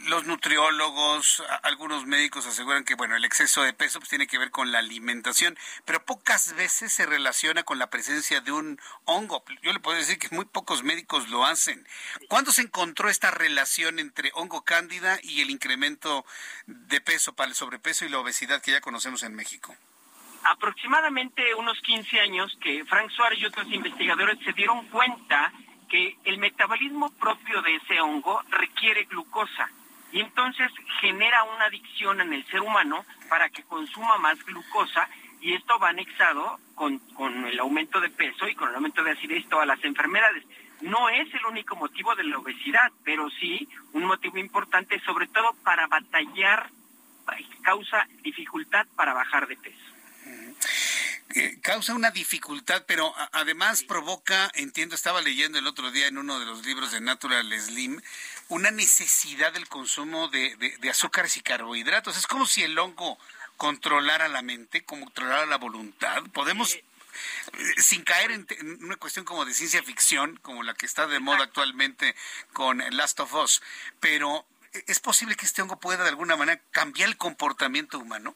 los nutriólogos, algunos médicos aseguran que bueno, el exceso de peso pues, tiene que ver con la alimentación, pero pocas veces se relaciona con la presencia de un hongo. Yo le puedo decir que muy pocos médicos lo hacen. ¿Cuándo se encontró esta relación entre hongo cándida y el incremento de peso para el sobrepeso y la obesidad que ya conocemos en México? Aproximadamente unos 15 años que Frank Suárez y otros investigadores se dieron cuenta que el metabolismo propio de ese hongo requiere glucosa. y entonces genera una adicción en el ser humano para que consuma más glucosa y esto va anexado con, con el aumento de peso y con el aumento de acidez y todas las enfermedades. No es el único motivo de la obesidad, pero sí un motivo importante, sobre todo para batallar, causa dificultad para bajar de peso. Eh, causa una dificultad, pero además provoca, entiendo, estaba leyendo el otro día en uno de los libros de Natural Slim, una necesidad del consumo de, de azúcares y carbohidratos. Es como si el hongo controlara la mente, controlara la voluntad. Podemos eh, sin caer en, una cuestión como de ciencia ficción, como la que está de moda actualmente con Last of Us, pero ¿es posible que este hongo pueda de alguna manera cambiar el comportamiento humano?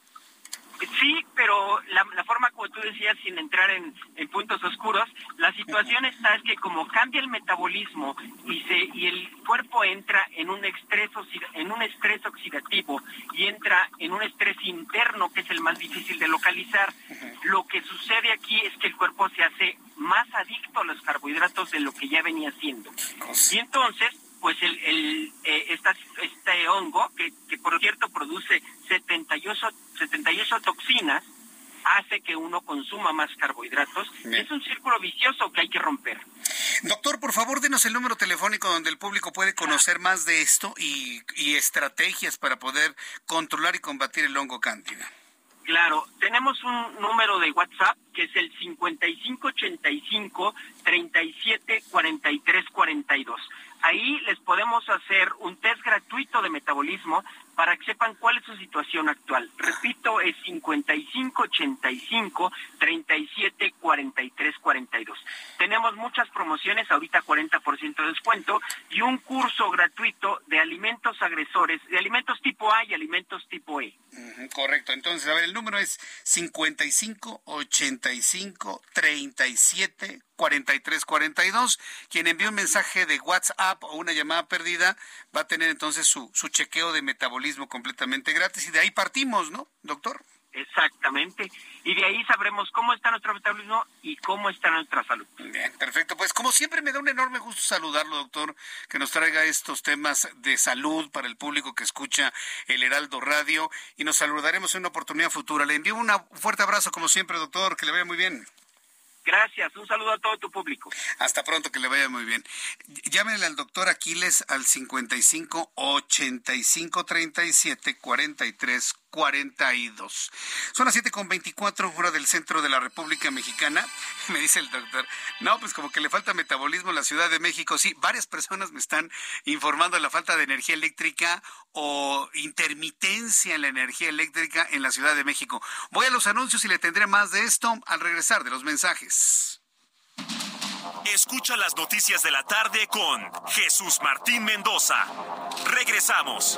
Sí, pero la, forma como tú decías, sin entrar en, puntos oscuros, la situación está es que como cambia el metabolismo y se y el cuerpo entra en un estrés en un estrés oxidativo y entra en un estrés interno que es el más difícil de localizar, lo que sucede aquí es que el cuerpo se hace más adicto a los carbohidratos de lo que ya venía haciendo. Y entonces pues el, el eh, este hongo, que, por cierto produce 78, 78 toxinas, hace que uno consuma más carbohidratos. Es un círculo vicioso que hay que romper. Doctor, por favor, denos el número telefónico donde el público puede conocer más de esto y, y estrategias para poder controlar y combatir el hongo cándida. Claro, tenemos un número de WhatsApp que es el 5585 37 43 42. Ahí les podemos hacer un test gratuito de metabolismo para que sepan cuál es su situación actual. Repito, es 5585 37 43 42. Tenemos muchas promociones, ahorita 40% de descuento y un curso gratuito de alimentos agresores, de alimentos tipo A y alimentos tipo E. correcto. Entonces, a ver, el número es 5585 37 4342. Quien envíe un mensaje de WhatsApp o una llamada perdida va a tener entonces su, su chequeo de metabolismo completamente gratis y de ahí partimos, ¿no, doctor? Exactamente. Y de ahí sabremos cómo está nuestro metabolismo y cómo está nuestra salud. Bien, perfecto. Pues como siempre me da un enorme gusto saludarlo, doctor, que nos traiga estos temas de salud para el público que escucha el Heraldo Radio y nos saludaremos en una oportunidad futura. Le envío un fuerte abrazo como siempre, doctor, que le vaya muy bien. Gracias, un saludo a todo tu público. Hasta pronto, que le vaya muy bien. Llámenle al doctor Aquiles al 55 85 37 43 42. Son las 7 con 24 hora del centro de la República Mexicana. Me dice el doctor, no, pues como que le falta metabolismo en la Ciudad de México. Sí, varias personas me están informando de la falta de energía eléctrica o intermitencia en la energía eléctrica en la Ciudad de México. Voy a los anuncios y le tendré más de esto al regresar de los mensajes. Escucha las noticias de la tarde con Jesús Martín Mendoza. Regresamos.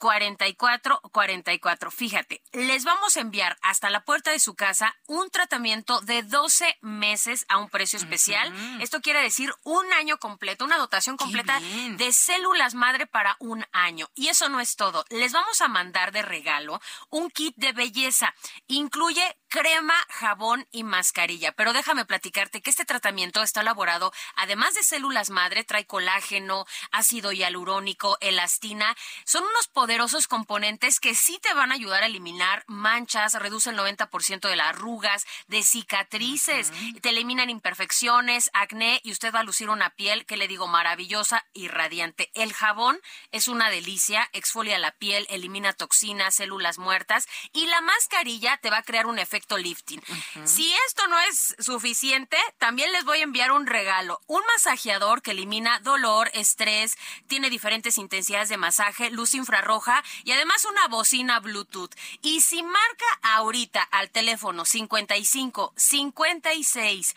44 44. Fíjate, les vamos a enviar hasta la puerta de su casa un tratamiento de 12 meses a un precio especial. Esto quiere decir un año completo, una dotación completa de células madre para un año. Y eso no es todo. Les vamos a mandar de regalo un kit de belleza. Incluye crema, jabón y mascarilla. Pero déjame platicarte que este tratamiento está elaborado, además de células madre, trae colágeno, ácido hialurónico, elastina. Son unos poderosos componentes que sí te van a ayudar a eliminar manchas, reduce el 90% de las arrugas, de cicatrices, te eliminan imperfecciones, acné y usted va a lucir una piel que le digo maravillosa y radiante. El jabón es una delicia, exfolia la piel, elimina toxinas, células muertas y la mascarilla te va a crear un efecto lifting. Si esto no es suficiente, también les voy a enviar un regalo, un masajeador que elimina dolor, estrés, tiene diferentes intensidades de masaje, luz infrarroja y además una bocina Bluetooth. Y si marca ahorita al teléfono 55 56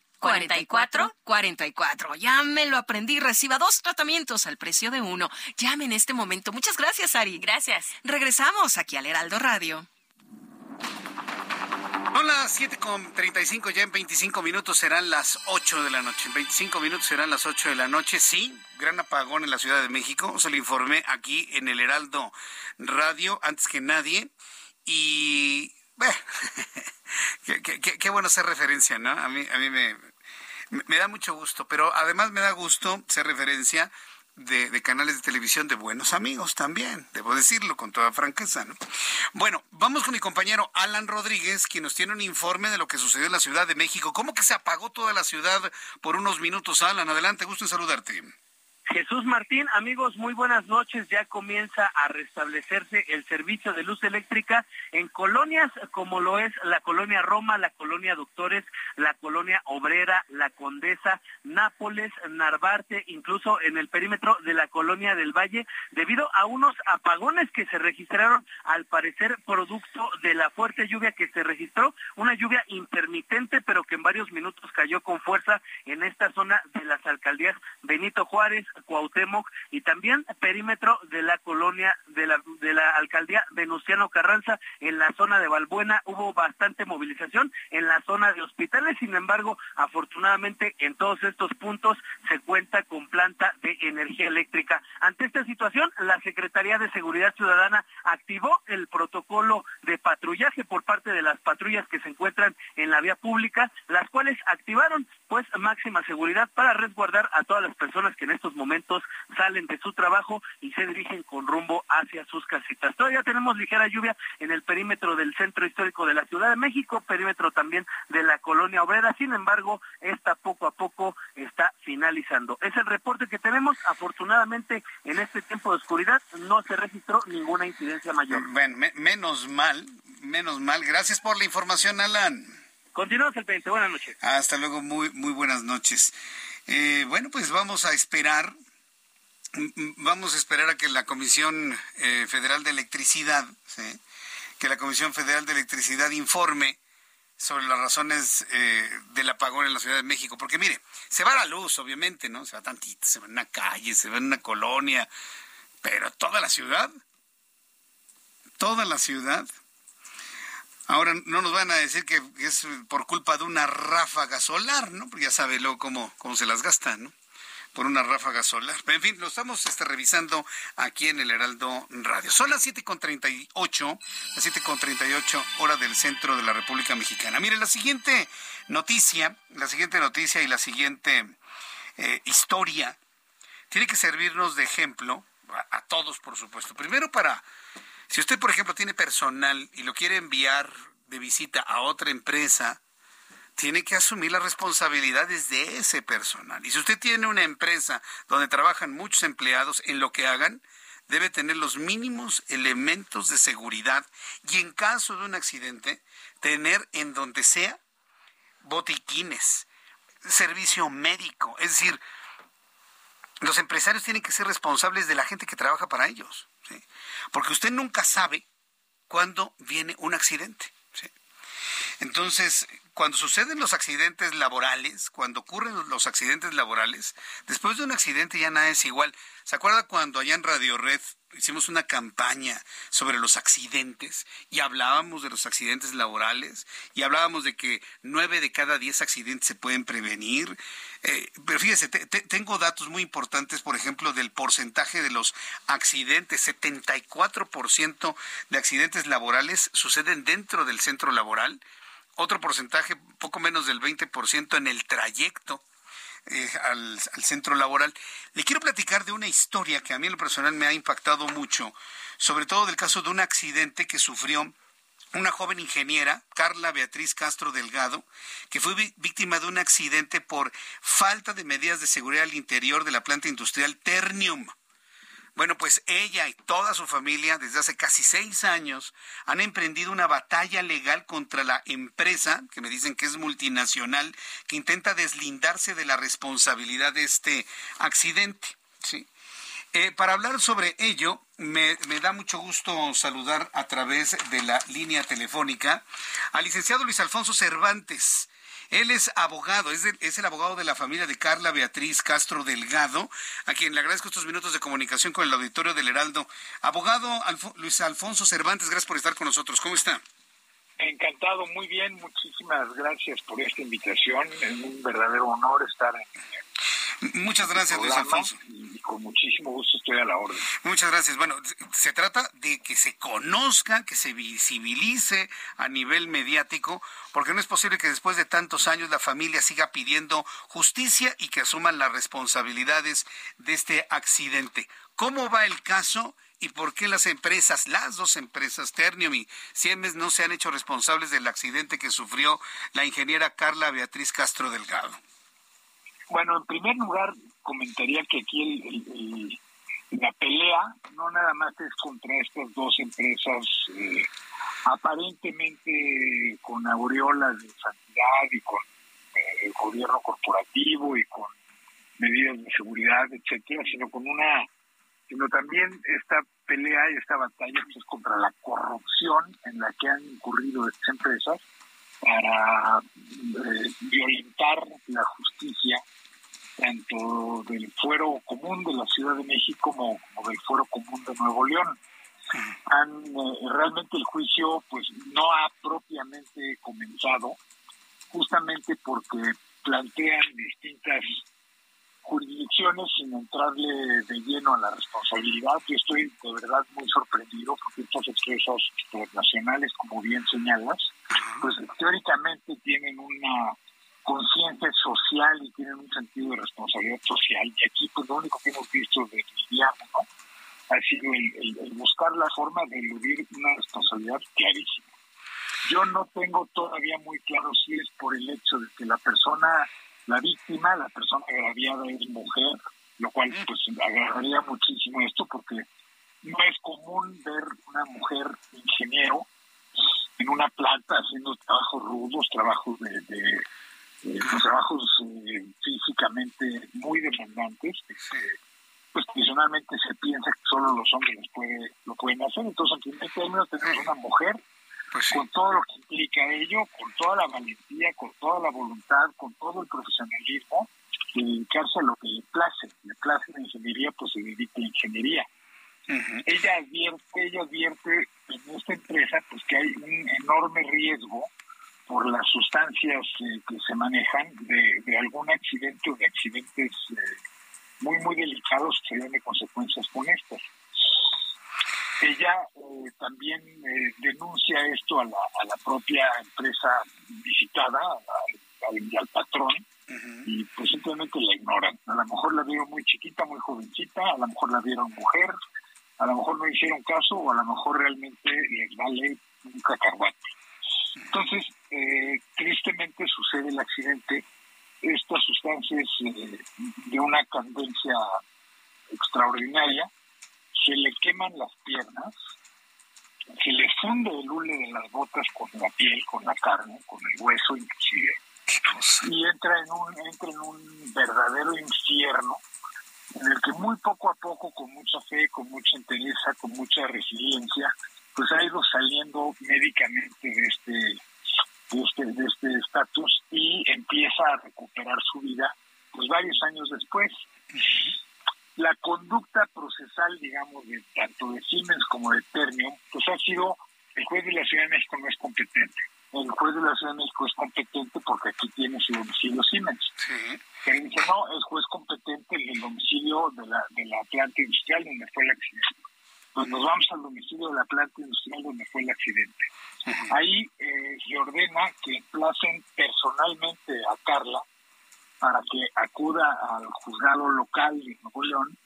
44 44. Ya me lo aprendí. Reciba dos tratamientos al precio de uno. Llame en este momento. Muchas gracias, Ari. Gracias. Regresamos aquí al Heraldo Radio. Son las 7 con 35, ya en 25 minutos serán las 8 de la noche. En 25 minutos serán las 8 de la noche. Sí, gran apagón en la Ciudad de México. Se lo informé aquí en el Heraldo Radio antes que nadie. Y. bueno, qué, qué- qué- qué bueno hacer referencia, ¿no? A mí, a mí me, me- da mucho gusto, pero además me da gusto ser referencia de, de canales de televisión de buenos amigos también, debo decirlo con toda franqueza. ¿no? Bueno, vamos con mi compañero Alan Rodríguez, quien nos tiene un informe de lo que sucedió en la Ciudad de México. ¿Cómo que se apagó toda la ciudad por unos minutos, Alan? Adelante, gusto en saludarte. Jesús Martín, amigos, muy buenas noches. Ya comienza a restablecerse el servicio de luz eléctrica en colonias como lo es la colonia Roma, la colonia Doctores, la colonia Obrera, la Condesa, Nápoles, Narvarte, incluso en el perímetro de la colonia del Valle, debido a unos apagones que se registraron, al parecer producto de la fuerte lluvia que se registró, una lluvia intermitente, pero que en varios minutos cayó con fuerza en esta zona de las alcaldías Benito Juárez, Cuauhtémoc y también perímetro de la colonia de la, de la alcaldía Venustiano Carranza en la zona de Balbuena hubo bastante movilización en la zona de hospitales, sin embargo, afortunadamente en todos estos puntos se cuenta con planta de energía eléctrica. Ante esta situación, la Secretaría de Seguridad Ciudadana activó el protocolo de patrullaje por parte de las patrullas que se encuentran en la vía pública, las cuales activaron pues máxima seguridad para resguardar a todas las personas que en estos momentos salen de su trabajo y se dirigen con rumbo hacia sus casitas. Todavía tenemos ligera lluvia en el perímetro del centro histórico de la Ciudad de México, perímetro también de la colonia obrera, sin embargo, esta poco a poco está finalizando. Es el reporte que tenemos, afortunadamente en este tiempo de oscuridad no se registró ninguna incidencia mayor. Bueno, menos mal, menos mal. Gracias por la información, Alan. Continuamos el 20. Buenas noches. Hasta luego, muy, muy buenas noches. Eh, bueno, pues vamos a esperar, vamos a esperar a que la Comisión eh, Federal de Electricidad, que la Comisión Federal de Electricidad informe sobre las razones eh, del apagón en la Ciudad de México. Porque mire, se va la luz, obviamente, ¿no? Se va tantito, se va en una calle, se va en una colonia, pero toda la ciudad, toda la ciudad Ahora no nos van a decir que es por culpa de una ráfaga solar, ¿no? Porque ya sabe luego cómo, cómo se las gastan, ¿no? Por una ráfaga solar. Pero en fin, lo estamos este, revisando aquí en el Heraldo Radio. Son las 7.38, las 7.38 hora del centro de la República Mexicana. Mire, la siguiente noticia, la siguiente noticia y la siguiente eh, historia tiene que servirnos de ejemplo a todos, por supuesto. Primero para si usted, por ejemplo, tiene personal y lo quiere enviar de visita a otra empresa, tiene que asumir las responsabilidades de ese personal. Y si usted tiene una empresa donde trabajan muchos empleados en lo que hagan, debe tener los mínimos elementos de seguridad y en caso de un accidente, tener en donde sea botiquines, servicio médico. Es decir, los empresarios tienen que ser responsables de la gente que trabaja para ellos. Porque usted nunca sabe cuándo viene un accidente. Entonces, cuando suceden los accidentes laborales, cuando ocurren los accidentes laborales, después de un accidente ya nada es igual. ¿Se acuerda cuando allá en Radio Red hicimos una campaña sobre los accidentes y hablábamos de los accidentes laborales y hablábamos de que nueve de cada diez accidentes se pueden prevenir? Eh, pero fíjese, tengo datos muy importantes, por ejemplo, del porcentaje de los accidentes. 74% de accidentes laborales suceden dentro del centro laboral. Otro porcentaje, poco menos del 20% en el trayecto. Eh, al, al, centro laboral. Le quiero platicar de una historia que a mí en lo personal me ha impactado mucho, sobre todo del caso de un accidente que sufrió una joven ingeniera, Carla Beatriz Castro Delgado, que fue víctima de un accidente por falta de medidas de seguridad al interior de la planta industrial Ternium. Bueno, pues ella y toda su familia desde hace casi seis años han emprendido una batalla legal contra la empresa, que me dicen que es multinacional, que intenta deslindarse de la responsabilidad de este accidente. ¿sí? Eh, para hablar sobre ello, me, da mucho gusto saludar a través de la línea telefónica al licenciado Luis Alfonso Cervantes. Él es abogado, es, es, el abogado de la familia de Carla Beatriz Castro Delgado, a quien le agradezco estos minutos de comunicación con el auditorio del Heraldo. Abogado Luis Alfonso Cervantes, gracias por estar con nosotros. ¿Cómo está? Encantado, muy bien. Muchísimas gracias por esta invitación. Es un verdadero honor estar en, Muchas gracias, Luis Alfonso. Y con muchísimo gusto estoy a la orden. Muchas gracias. Bueno, se trata de que se conozca, que se visibilice a nivel mediático, porque no es posible que después de tantos años la familia siga pidiendo justicia y que asuman las responsabilidades de este accidente. ¿Cómo va el caso? ¿Y por qué las empresas, las dos empresas, Ternium y Siemens, no se han hecho responsables del accidente que sufrió la ingeniera Carla Beatriz Castro Delgado? Bueno, en primer lugar, comentaría que aquí el, la pelea no nada más es contra estas dos empresas eh, aparentemente con aureolas de santidad y con eh, gobierno corporativo y con medidas de seguridad, etcétera, sino con una sino también esta pelea y esta batalla pues, es contra la corrupción en la que han incurrido estas empresas para eh, violentar la justicia tanto del fuero común de la Ciudad de México como, del fuero común de Nuevo León. Eh, realmente el juicio pues no ha propiamente comenzado justamente porque plantean distintas jurisdicciones sin entrarle de lleno a la responsabilidad. Yo estoy de verdad muy sorprendido porque estas empresas internacionales, como bien señalas, pues teóricamente tienen una conciencia social y tienen un sentido de responsabilidad social. Y aquí, pues lo único que hemos visto de Liliano, ¿no? Ha sido el, buscar la forma de eludir una responsabilidad clarísima. Yo no tengo todavía muy claro si es por el hecho de que la persona, la víctima, la persona agraviada es mujer, lo cual pues agarraría muchísimo esto porque no es común ver una mujer ingeniero en una planta haciendo trabajos rudos, trabajos de eh, trabajos eh, físicamente muy demandantes, pues tradicionalmente se piensa que solo los hombres puede, lo pueden hacer, entonces en primer término tenemos una mujer pues con todo lo que implica ello, con toda la valentía, con toda la voluntad, con todo el profesionalismo, de dedicarse a lo que le place, le place la ingeniería, pues se dedica a la ingeniería. Ella advierte, ella advierte en esta empresa pues que hay un enorme riesgo por las sustancias eh, que se manejan de, algún accidente o de accidentes eh, muy, muy delicados que serían de consecuencias con estas. Ella eh, también denuncia esto a la, a la propia empresa visitada, al, al, patrón, y pues simplemente la ignoran. A lo mejor la vieron muy chiquita, muy jovencita, a lo mejor la vieron mujer, a lo mejor no hicieron caso o a lo mejor realmente les vale un cacahuate. Entonces, eh, tristemente sucede el accidente. Estas sustancias eh, de una candencia extraordinaria se le queman las piernas, se le funde el hule de las botas con la piel, con la carne, con el hueso inclusive, y entra en un, entra en un verdadero infierno en el que muy poco a poco, con mucha fe, con mucha entereza, con mucha resiliencia, pues ha ido saliendo médicamente de este de este de este estatus y empieza a recuperar su vida pues varios años después. La conducta procesal digamos de tanto de Siemens como de Ternium pues ha sido el juez de la Ciudad de México no es competente. El juez de la Ciudad de México es competente porque aquí tiene su domicilio Siemens. Pero dice no es juez competente el domicilio de la de la planta industrial donde fue el accidente pues nos vamos al domicilio de la planta industrial donde fue el accidente. Ahí eh, se ordena que emplacen personalmente a Carla para que acuda al juzgado local de Nuevo León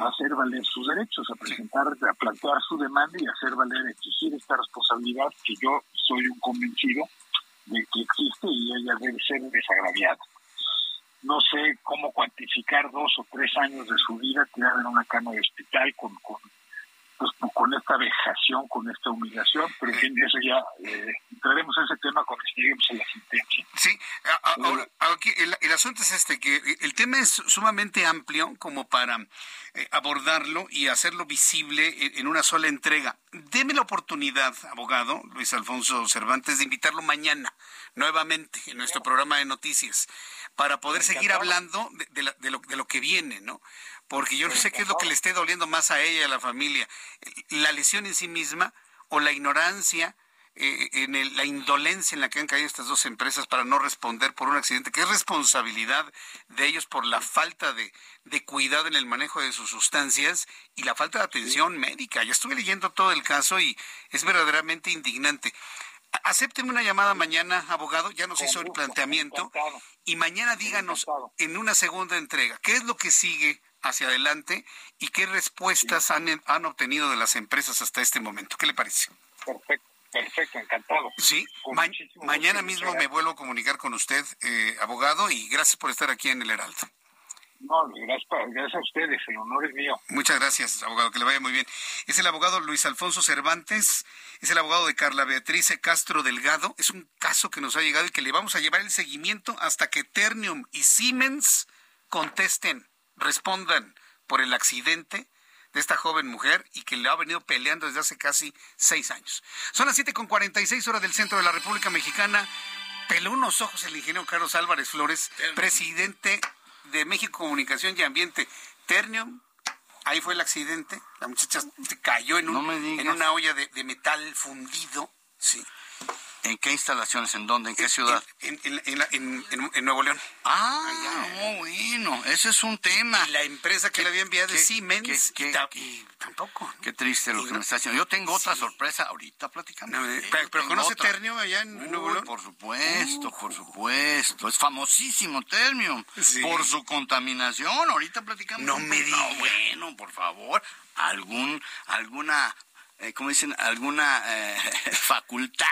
a hacer valer sus derechos, a presentar, a plantear su demanda y hacer valer, exigir esta responsabilidad que yo soy un convencido de que existe y ella debe ser desagraviada. No sé cómo cuantificar dos o tres años de su vida tirada en una cama de hospital con, con pues, con esta vejación, con esta humillación, pero en fin, eso ya eh, entraremos en ese tema cuando lleguemos a la sentencia. Sí, ahora, aquí el, asunto es este, que el tema es sumamente amplio como para eh, abordarlo y hacerlo visible en, una sola entrega. Deme la oportunidad, abogado Luis Alfonso Cervantes, de invitarlo mañana nuevamente en nuestro programa de noticias para poder seguir hablando de, de, lo, de lo que viene, ¿no? Porque yo no sé qué es lo que le esté doliendo más a ella y a la familia, la lesión en sí misma o la ignorancia, eh, en la indolencia en la que han caído estas dos empresas para no responder por un accidente, que es responsabilidad de ellos por la falta de, cuidado en el manejo de sus sustancias y la falta de atención médica. Ya estuve leyendo todo el caso y es verdaderamente indignante. Acépteme una llamada mañana, abogado, ya nos hizo el planteamiento, y mañana díganos en una segunda entrega, ¿qué es lo que sigue hacia adelante y qué respuestas han, han obtenido de las empresas hasta este momento. ¿Qué le parece? Perfecto. Perfecto, encantado. Sí, mañana mismo me vuelvo a comunicar con usted, eh, abogado, y gracias por estar aquí en el Heraldo. No, gracias, gracias a ustedes, el honor es mío. Muchas gracias, abogado, que le vaya muy bien. Es el abogado Luis Alfonso Cervantes, es el abogado de Carla Beatriz Castro Delgado. Es un caso que nos ha llegado y que le vamos a llevar el seguimiento hasta que Ternium y Siemens contesten, respondan por el accidente de esta joven mujer y que le ha venido peleando desde hace casi seis años. Son las siete con cuarenta y seis horas del centro de la República Mexicana. Peló unos ojos el ingeniero Carlos Álvarez Flores, presidente de México Comunicación y Ambiente. Ternium, ahí fue el accidente. La muchacha se cayó en, un, en una olla de, de metal fundido. Sí. ¿En qué instalaciones? ¿En dónde? ¿En qué ciudad? En, en, en, Nuevo León. Ah, oh, bueno, ese es un tema. Y la empresa que le había enviado qué- es Siemens. qué- y ta- y tampoco. Qué triste lo que me está haciendo. Yo tengo otra sorpresa ahorita platicando. No, eh, pero- ¿conoce otra. Ternium allá en Uy, Nuevo León? Por supuesto, por supuesto. Es famosísimo Ternium. Sí. Por su contaminación. Ahorita platicamos. No me diga. No, bueno, por favor. Algún, alguna, eh, ¿cómo dicen? Alguna eh, facultad.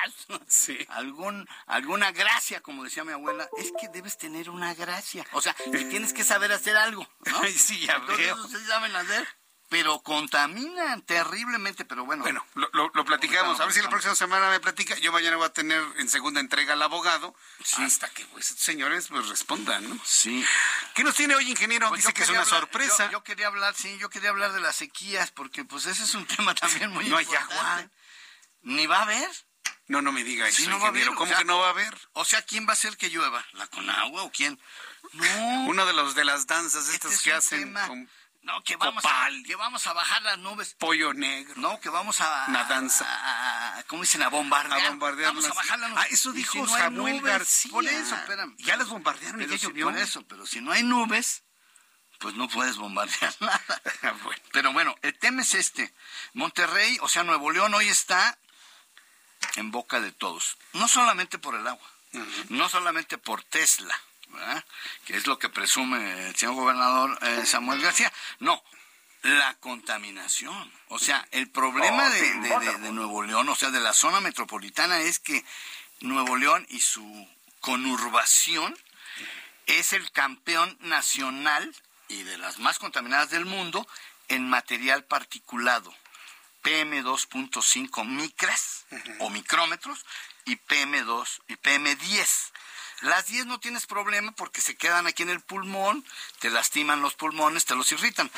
Sí. Algún, alguna gracia, como decía mi abuela. Es que debes tener una gracia. O sea, que tienes que saber hacer algo. sí, ya Entonces, veo. sí saben hacer. Pero contaminan terriblemente, pero bueno. Bueno, lo, lo- lo platicamos. A ver si la próxima semana me platica. Yo mañana voy a tener en segunda entrega al abogado. Hasta que pues, estos señores pues, respondan, ¿no? Sí. ¿Qué nos tiene hoy, ingeniero? Pues Dice que es una hablar- sorpresa. Yo, yo quería hablar, sí, yo quería hablar de las sequías, porque pues ese es un tema también muy No hay importante. agua. Ni va a haber. No, no me diga eso, Sí, no va a ingeniero. haber, ¿Cómo o sea- que no va a haber? O sea, ¿quién va a hacer que llueva? ¿La Conagua o quién? No. Uno de los de las danzas Este estas es que hacen tema. con No, que vamos, a, que vamos a bajar las nubes. pollo negro. No, que vamos a... Una danza. a- a- ¿Cómo dicen? A bombardear. A bombardearlas. Vamos a bajar las nubes. Ah, eso Y dijo si no Samuel nubes, García. Por eso, espérame. Ya las bombardearon y Pero ya si- llovió. Por eso, pero si no hay nubes, pues no puedes bombardear nada. Bueno. Pero bueno, el tema es este. Monterrey, o sea, Nuevo León hoy está en boca de todos. No solamente por el agua, no solamente por Tesla, ¿verdad? que es lo que presume el señor gobernador eh, Samuel García. No, la contaminación. O sea, el problema de, de- de- de Nuevo León, o sea, de la zona metropolitana, es que Nuevo León y su conurbación es el campeón nacional y de las más contaminadas del mundo en material particulado. PM2.5 micras o micrómetros y PM2 y PM10. Las 10 no tienes problema porque se quedan aquí en el pulmón, te lastiman los pulmones, te los irritan.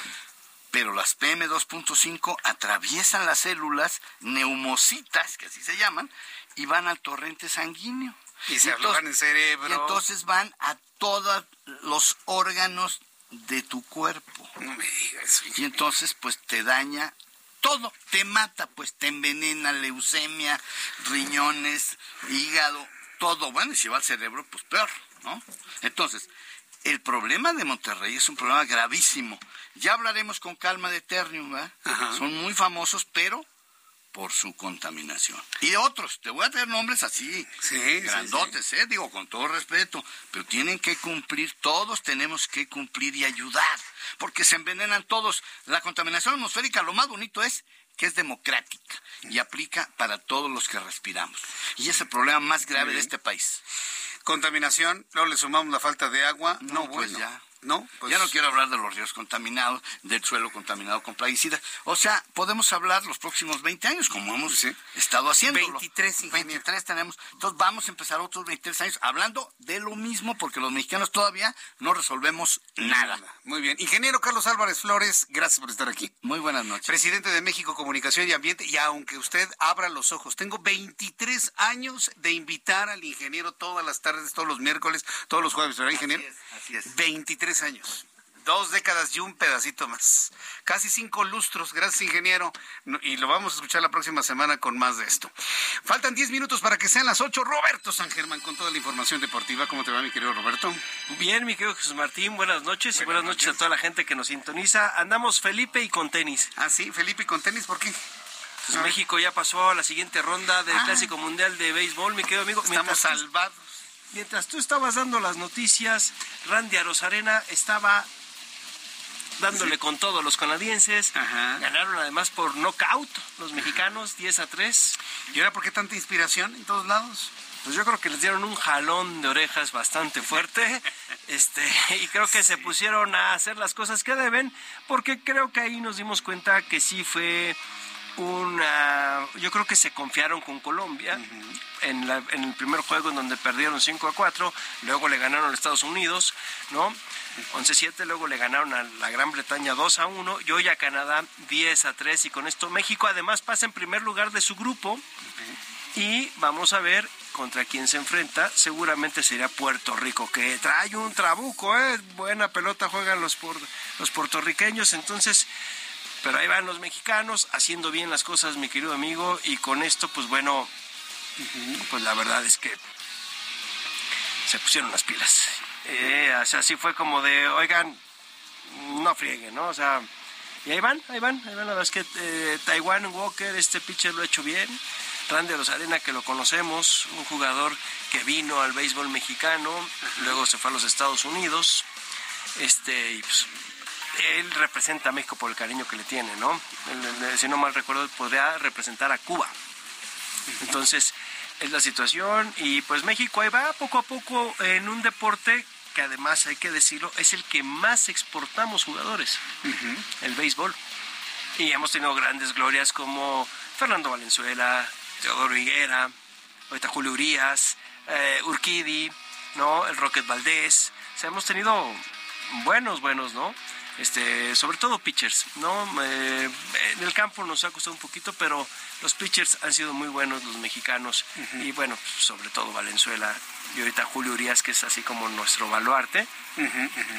Pero las PM2.5 atraviesan las células neumocitas, que así se llaman, y van al torrente sanguíneo. Y se aflojan el cerebro. Y entonces van a todos los órganos de tu cuerpo. No me digas. Y entonces, pues te daña todo, te mata, pues te envenena, leucemia, riñones, hígado, todo. Bueno, y si va al cerebro, pues peor, ¿no? Entonces, el problema de Monterrey es un problema gravísimo. Ya hablaremos con calma de Ternium, ¿verdad? Ajá. Son muy famosos, pero por su contaminación. Y de otros, te voy a traer nombres así, Sí, grandotes, ¿eh? digo, con todo respeto, pero tienen que cumplir, todos tenemos que cumplir y ayudar, porque se envenenan todos. La contaminación atmosférica, lo más bonito es que es democrática y aplica para todos los que respiramos. Y es el problema más grave de este país. Contaminación, luego le sumamos la falta de agua. No, No, pues bueno. ya. No, pues ya no quiero hablar de los ríos contaminados, del suelo contaminado con plaguicidas. O sea, podemos hablar los próximos 20 años, como hemos Sí. estado haciendo. 23, ingeniero. 23 tenemos. Entonces vamos a empezar otros 23 años hablando de lo mismo, porque los mexicanos todavía no resolvemos nada. Muy bien. Ingeniero Carlos Álvarez Flores, gracias por estar aquí. Muy buenas noches. Presidente de México Comunicación y Ambiente, y aunque usted abra los ojos, tengo 23 años de invitar al ingeniero todas las tardes, todos los miércoles, todos los jueves, ¿verdad, ingeniero? Así es. 23 años. Dos décadas y un pedacito más. Casi cinco lustros. Gracias, ingeniero. Y lo vamos a escuchar la próxima semana con más de esto. Faltan 10 minutos para que sean las 8. Roberto San Germán con toda la información deportiva. ¿Cómo te va, mi querido Roberto? Bien, mi querido Jesús Martín, buenas noches y buenas noches a toda la gente que nos sintoniza. Andamos Felipe y con tenis. Ah, sí, Felipe, ¿y con tenis por qué? Pues México ya pasó a la siguiente ronda del Ah. Clásico Mundial de Béisbol, mi querido amigo. Estamos Mientras salvados. Mientras tú estabas dando las noticias, Randy Arozarena estaba dándole con todo a los canadienses. Ajá. Ganaron además por knockout los mexicanos, 10 a 3. ¿Y ahora por qué tanta inspiración en todos lados? Pues yo creo que les dieron un jalón de orejas bastante fuerte. Este, y creo que se pusieron a hacer las cosas que deben, porque creo que ahí nos dimos cuenta que sí fue una... Yo creo que se confiaron con Colombia en, la- en el primer juego en donde perdieron 5 a 4, luego le ganaron a Estados Unidos, ¿no? 11-7, luego le ganaron a la Gran Bretaña 2 a 1 y hoy a Canadá 10 a 3 y con esto México además pasa en primer lugar de su grupo. Y vamos a ver contra quién se enfrenta, seguramente sería Puerto Rico, que trae un trabuco, ¿eh? buena pelota juegan los, por- los puertorriqueños, entonces, pero ahí van los mexicanos haciendo bien las cosas, mi querido amigo, y con esto, pues bueno, pues la verdad es que se pusieron las pilas. Eh, o sea, así fue como de, oigan, no frieguen, ¿no? O sea, y ahí van, ahí van, ahí van. La verdad es que eh, Taiwan Walker, este pitcher lo ha hecho bien. Randy Rosarena, que lo conocemos, un jugador que vino al béisbol mexicano, luego se fue a los Estados Unidos. Este, y pues, él representa a México por el cariño que le tiene, ¿no? Él, si no mal recuerdo, podría representar a Cuba. Entonces, es la situación y pues México ahí va poco a poco en un deporte que además hay que decirlo, es el que más exportamos jugadores, el béisbol. Y hemos tenido grandes glorias como Fernando Valenzuela, Teodoro Higuera, ahorita Julio Urias, eh, Urquidi, ¿no? El Rocket Valdés. O sea, hemos tenido buenos, buenos, ¿no? Este, sobre todo pitchers, ¿no? Eh, en el campo nos ha costado un poquito, pero los pitchers han sido muy buenos, los mexicanos, y bueno, sobre todo Valenzuela y ahorita Julio Urias, que es así como nuestro baluarte,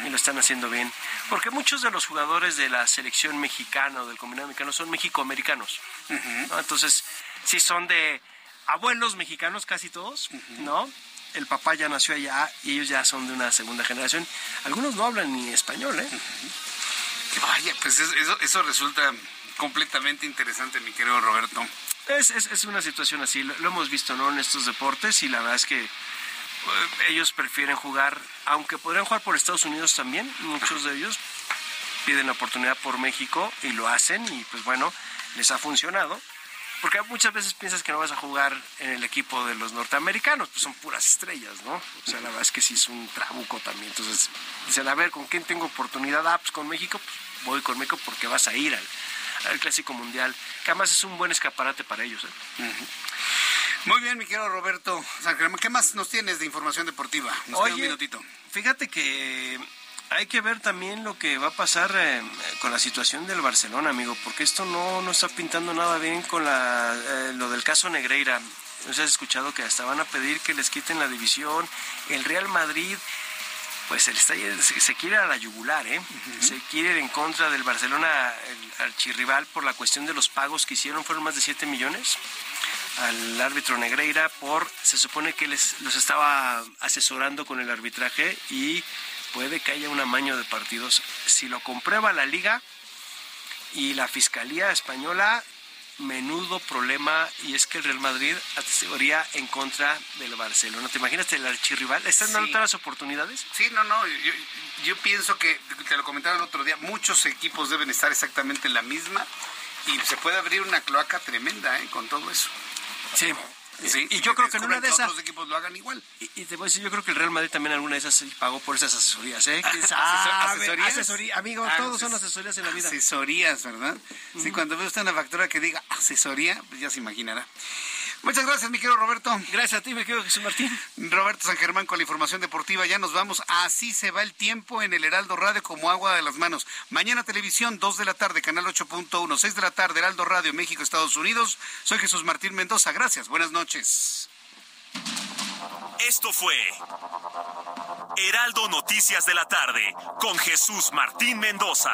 y lo están haciendo bien. Porque muchos de los jugadores de la selección mexicana o del combinado mexicano son mexicoamericanos, ¿no? Entonces, sí son de abuelos mexicanos casi todos, ¿no? El papá ya nació allá y ellos ya son de una segunda generación. Algunos no hablan ni español, ¿eh? Vaya, pues es- eso, eso resulta completamente interesante, mi querido Roberto. Es, es, es una situación así, lo, lo hemos visto ¿no? en estos deportes y la verdad es que eh, ellos prefieren jugar, aunque podrían jugar por Estados Unidos también, muchos de ellos piden la oportunidad por México y lo hacen y pues bueno, les ha funcionado. Porque muchas veces piensas que no vas a jugar en el equipo de los norteamericanos, pues son puras estrellas, ¿no? O sea, la verdad es que sí es un trabuco también. Entonces, dicen, a ver, ¿con quién tengo oportunidad? Ah, pues con México, pues voy con México porque vas a ir al, al Clásico Mundial, que además es un buen escaparate para ellos. ¿eh? Muy bien, mi querido Roberto. ¿Qué más nos tienes de información deportiva? Nos queda un minutito. fíjate que hay que ver también lo que va a pasar eh, con la situación del Barcelona, amigo, porque esto no, no está pintando nada bien con la, eh, lo del caso Negreira. ¿No has escuchado que hasta van a pedir que les quiten la división? El Real Madrid, pues se, está, se, se quiere a la yugular, ¿eh? Se quiere ir en contra del Barcelona, el archirrival, por la cuestión de los pagos que hicieron, fueron más de 7 millones al árbitro Negreira por, se supone que les, los estaba asesorando con el arbitraje y puede que haya un amaño de partidos. Si lo comprueba la liga y la Fiscalía Española, menudo problema y es que el Real Madrid asesoría en contra del Barcelona. ¿Te imaginas el archirrival? ¿Están dando Sí. todas las oportunidades? Sí, no, no, yo, yo pienso que, te lo comentaron el otro día, muchos equipos deben estar exactamente en la misma y se puede abrir una cloaca tremenda ¿eh? con todo eso. Sí. Sí, y yo creo que en una de esas... otros equipos lo hagan igual. Y, y te voy a decir, yo creo que el Real Madrid también alguna de esas pagó por esas asesorías, ¿eh? Ah. Asesoría, amigo, Ah, todos son asesorías en la vida. Asesorías, ¿verdad? Sí, cuando ve usted una factura que diga asesoría, pues ya se imaginará. Muchas gracias, mi querido Roberto. Gracias a ti, mi querido Jesús Martín. Roberto San Germán con la información deportiva. Ya nos vamos. Así se va el tiempo en el Heraldo Radio como agua de las manos. Mañana televisión, 2 de la tarde, canal 8.1, 6 de la tarde, Heraldo Radio, México, Estados Unidos. Soy Jesús Martín Mendoza. Gracias. Buenas noches. Esto fue Heraldo Noticias de la tarde con Jesús Martín Mendoza.